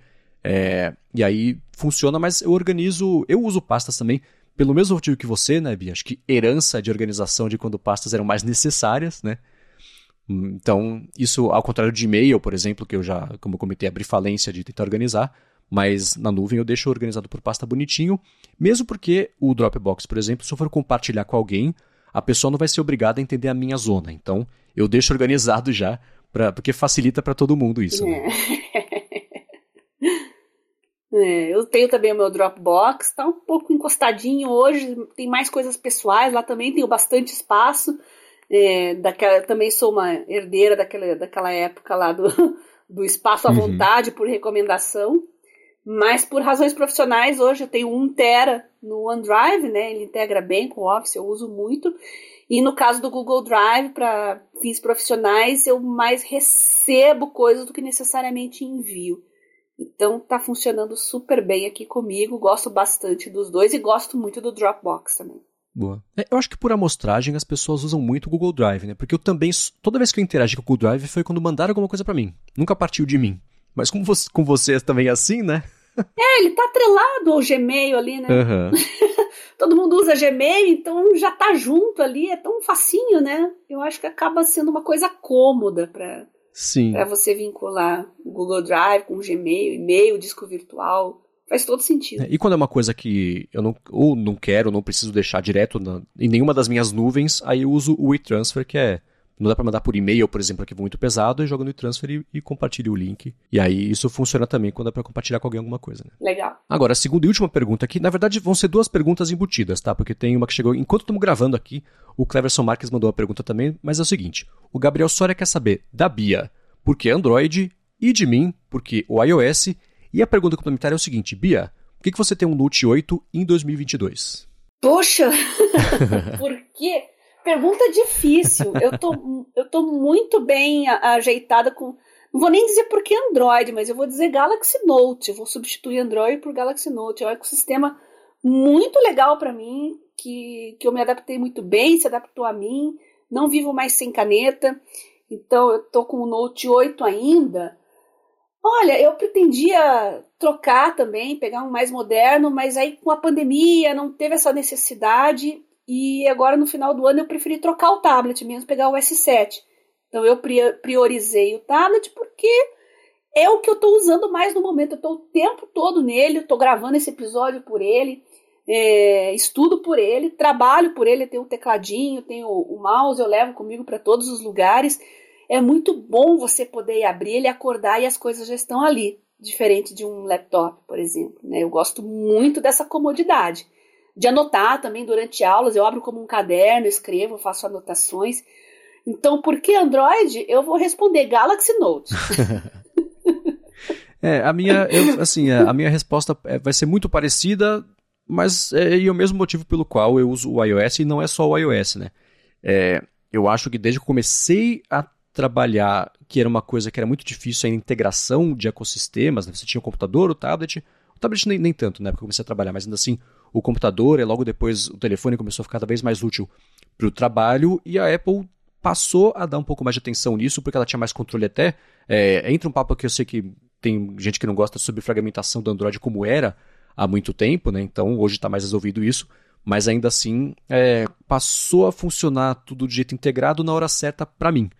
É, e aí funciona, mas eu organizo, eu uso pastas também pelo mesmo motivo que você, né, Bia? Acho que herança de organização de quando pastas eram mais necessárias, né? Então, isso ao contrário de e-mail, por exemplo, que eu já, como eu comentei, abri falência de tentar organizar, mas na nuvem eu deixo organizado por pasta bonitinho, mesmo porque o Dropbox, por exemplo, se eu for compartilhar com alguém, a pessoa não vai ser obrigada a entender a minha zona. Então, eu deixo organizado já, pra, porque facilita para todo mundo isso. Né? É, eu tenho também o meu Dropbox, está um pouco encostadinho hoje, tem mais coisas pessoais, lá também tenho bastante espaço. É, daquela, também sou uma herdeira daquela, daquela época lá do, do espaço à uhum. vontade por recomendação. Mas por razões profissionais, hoje eu tenho um tera no OneDrive, né? Ele integra bem com o Office, eu uso muito. E no caso do Google Drive, para fins profissionais, eu mais recebo coisas do que necessariamente envio. Então tá funcionando super bem aqui comigo, gosto bastante dos dois e gosto muito do Dropbox também. Boa. É, eu acho que por amostragem as pessoas usam muito o Google Drive, né? Porque eu também, toda vez que eu interagi com o Google Drive foi quando mandaram alguma coisa para mim. Nunca partiu de mim. Mas com, você, com vocês também é assim, né? É, ele tá atrelado ao Gmail ali, né? Uhum. Todo mundo usa Gmail, então já tá junto ali, é tão facinho, né? Eu acho que acaba sendo uma coisa cômoda para para você vincular o Google Drive com o Gmail, e-mail, disco virtual. Faz todo sentido. É, e quando é uma coisa que eu não, ou não quero, ou não preciso deixar direto na, em nenhuma das minhas nuvens, aí eu uso o WeTransfer, que é não dá para mandar por e-mail, por exemplo, arquivo muito pesado, e joga no transfer e, e compartilha o link. E aí isso funciona também quando é para compartilhar com alguém alguma coisa. Né? Legal. Agora, a segunda e última pergunta aqui, na verdade vão ser duas perguntas embutidas, tá? Porque tem uma que chegou enquanto estamos gravando aqui, o Cleverson Marques mandou uma pergunta também, mas é o seguinte: o Gabriel Soria quer saber da Bia, por que Android, e de mim, porque o iOS. E a pergunta complementar é o seguinte: Bia, por que, que você tem um Note 8 em 2022? Poxa, por quê? Pergunta difícil. Eu tô, eu tô muito bem ajeitada com. Não vou nem dizer por que Android, mas eu vou dizer Galaxy Note. Eu vou substituir Android por Galaxy Note. É um ecossistema muito legal para mim, que, que eu me adaptei muito bem, se adaptou a mim. Não vivo mais sem caneta. Então eu tô com o Note 8 ainda. Olha, eu pretendia trocar também, pegar um mais moderno, mas aí com a pandemia não teve essa necessidade e agora no final do ano eu preferi trocar o tablet mesmo, pegar o S7. Então eu priorizei o tablet porque é o que eu estou usando mais no momento. Eu estou o tempo todo nele, estou gravando esse episódio por ele, é, estudo por ele, trabalho por ele. Eu tenho o tecladinho, tenho o mouse, eu levo comigo para todos os lugares. É muito bom você poder abrir ele, acordar e as coisas já estão ali, diferente de um laptop, por exemplo. Né? Eu gosto muito dessa comodidade de anotar também durante aulas. Eu abro como um caderno, escrevo, faço anotações. Então, por que Android? Eu vou responder Galaxy Note. é, a minha, eu, assim, a minha resposta é, vai ser muito parecida, mas é, é o mesmo motivo pelo qual eu uso o iOS e não é só o iOS, né? É, eu acho que desde que comecei a trabalhar, que era uma coisa que era muito difícil, a integração de ecossistemas, né? você tinha o computador, o tablet, o tablet nem, nem tanto, né? Porque eu comecei a trabalhar, mas ainda assim, o computador e logo depois o telefone começou a ficar cada vez mais útil para o trabalho e a Apple passou a dar um pouco mais de atenção nisso porque ela tinha mais controle até. É, entra um papo que eu sei que tem gente que não gosta sobre fragmentação do Android como era há muito tempo, né? Então hoje está mais resolvido isso. Mas ainda assim, é, passou a funcionar tudo de jeito integrado na hora certa para mim.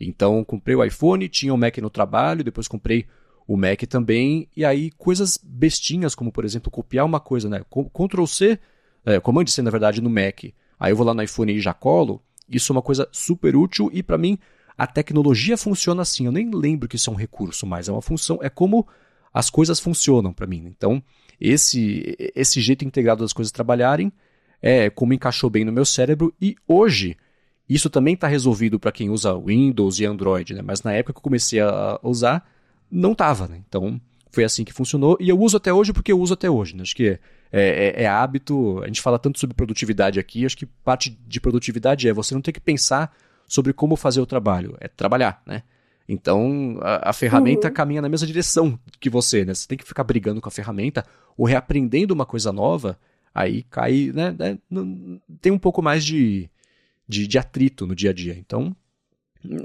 Então, comprei o iPhone, tinha o Mac no trabalho, depois comprei o Mac também, e aí coisas bestinhas, como por exemplo copiar uma coisa, né? Ctrl C, é, Command C na verdade no Mac, aí eu vou lá no iPhone e já colo, isso é uma coisa super útil e para mim a tecnologia funciona assim. Eu nem lembro que isso é um recurso, mas é uma função, é como as coisas funcionam para mim. Então, esse, esse jeito integrado das coisas trabalharem é como encaixou bem no meu cérebro e hoje isso também está resolvido para quem usa Windows e Android, né? mas na época que eu comecei a usar, não tava, né? Então foi assim que funcionou e eu uso até hoje porque eu uso até hoje. Né? Acho que é, é, é, hábito. A gente fala tanto sobre produtividade aqui. Acho que parte de produtividade é você não ter que pensar sobre como fazer o trabalho, é trabalhar, né? Então a, a ferramenta uhum. caminha na mesma direção que você, né? Você tem que ficar brigando com a ferramenta ou reaprendendo uma coisa nova. aí cai, né, né tem um pouco mais de, de, de atrito no dia a dia. Então,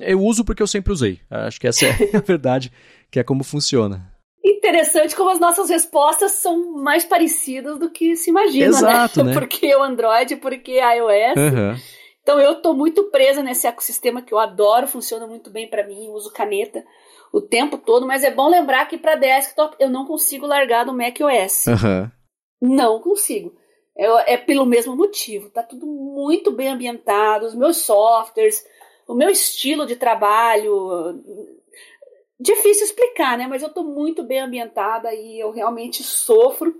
eu uso porque eu sempre usei. Acho que essa é a verdade, que é como funciona. Interessante como as nossas respostas são mais parecidas do que se imagina, né? Exato, né? né? Porque o Android, porque iOS. Uhum. Então eu tô muito presa nesse ecossistema que eu adoro, funciona muito bem para mim, uso caneta o tempo todo, mas é bom lembrar que para desktop eu não consigo largar do macOS. Uhum. Não consigo. É, é, pelo mesmo motivo. Tá tudo muito bem ambientado, os meus softwares, o meu estilo de trabalho. Difícil explicar, né? Mas eu tô muito bem ambientada e eu realmente sofro.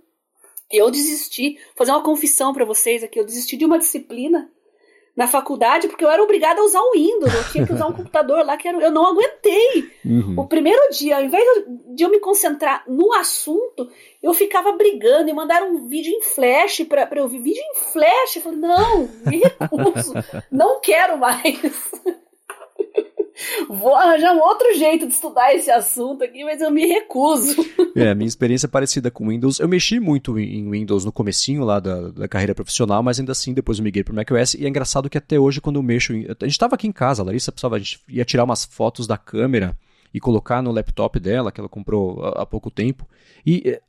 Eu desisti, vou fazer uma confissão para vocês aqui, eu desisti de uma disciplina na faculdade porque eu era obrigada a usar o Windows. Eu tinha que usar um computador lá que eu não aguentei. Uhum. O primeiro dia, ao invés de eu me concentrar no assunto, eu ficava brigando e mandaram um vídeo em flash para eu ver. Vídeo em flash? Eu falei, não, me recuso. não quero mais. Vou arranjar um outro jeito de estudar esse assunto aqui, mas eu me recuso. É, minha experiência é parecida com Windows. Eu mexi muito em Windows no comecinho lá da, da carreira profissional, mas ainda assim depois eu migrei para o macOS. E é engraçado que até hoje, quando eu mexo... Em... A gente estava aqui em casa, a Larissa precisava, a gente ia tirar umas fotos da câmera e colocar no laptop dela, que ela comprou há, pouco tempo. E é,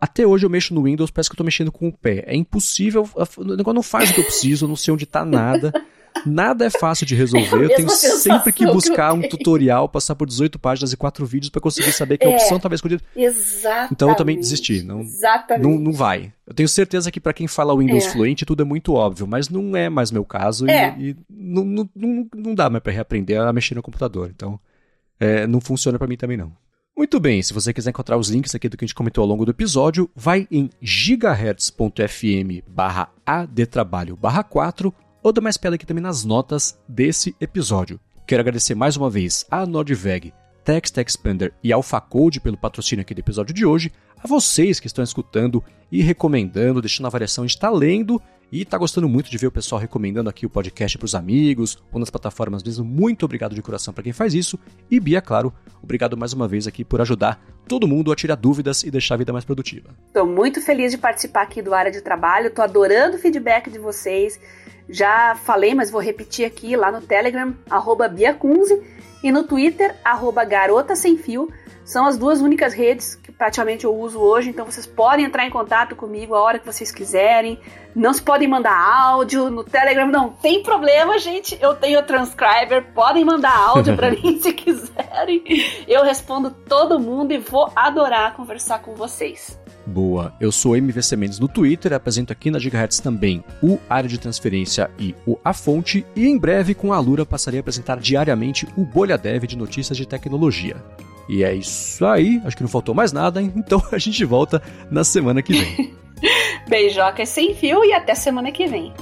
até hoje eu mexo no Windows, parece que eu estou mexendo com o pé. É impossível, o negócio não faz o que eu preciso, eu não sei onde está nada. Nada é fácil de resolver. É eu tenho sempre que buscar um tutorial, passar por 18 páginas e 4 vídeos para conseguir saber que a é, opção estava escondida. Exatamente. Então eu também desisti. Não, Exatamente. Não, não vai. Eu tenho certeza que para quem fala Windows é. Fluente tudo é muito óbvio, mas não é mais meu caso é. e, e não, não, não, não dá mais para reaprender a mexer no computador. Então é, não funciona para mim também não. Muito bem, se você quiser encontrar os links aqui do que a gente comentou ao longo do episódio, vai em gigahertz.fm barra adtrabalho barra 4 ou dá mais pedra aqui também nas notas desse episódio. Quero agradecer mais uma vez a Nordveg, Text Expander e AlphaCode pelo patrocínio aqui do episódio de hoje, a vocês que estão escutando e recomendando, deixando a variação, está lendo e está gostando muito de ver o pessoal recomendando aqui o podcast para os amigos ou nas plataformas mesmo. Muito obrigado de coração para quem faz isso. E Bia, claro, obrigado mais uma vez aqui por ajudar todo mundo a tirar dúvidas e deixar a vida mais produtiva. Estou muito feliz de participar aqui do Área de Trabalho, estou adorando o feedback de vocês. Já falei, mas vou repetir aqui lá no Telegram, arroba Biacunze, e no Twitter, arroba Garota Sem Fio. São as duas únicas redes que praticamente eu uso hoje, então vocês podem entrar em contato comigo a hora que vocês quiserem. Não se podem mandar áudio no Telegram, não tem problema, gente. Eu tenho o transcriber, podem mandar áudio para mim se quiserem. Eu respondo todo mundo e vou adorar conversar com vocês. Boa, eu sou MVC Mendes no Twitter, apresento aqui na Gigahertz também o Área de Transferência e o A Fonte, e em breve com a Alura passarei a apresentar diariamente o Bolha Dev de notícias de tecnologia. E é isso aí, acho que não faltou mais nada, então a gente volta na semana que vem. Beijocas sem fio e até semana que vem.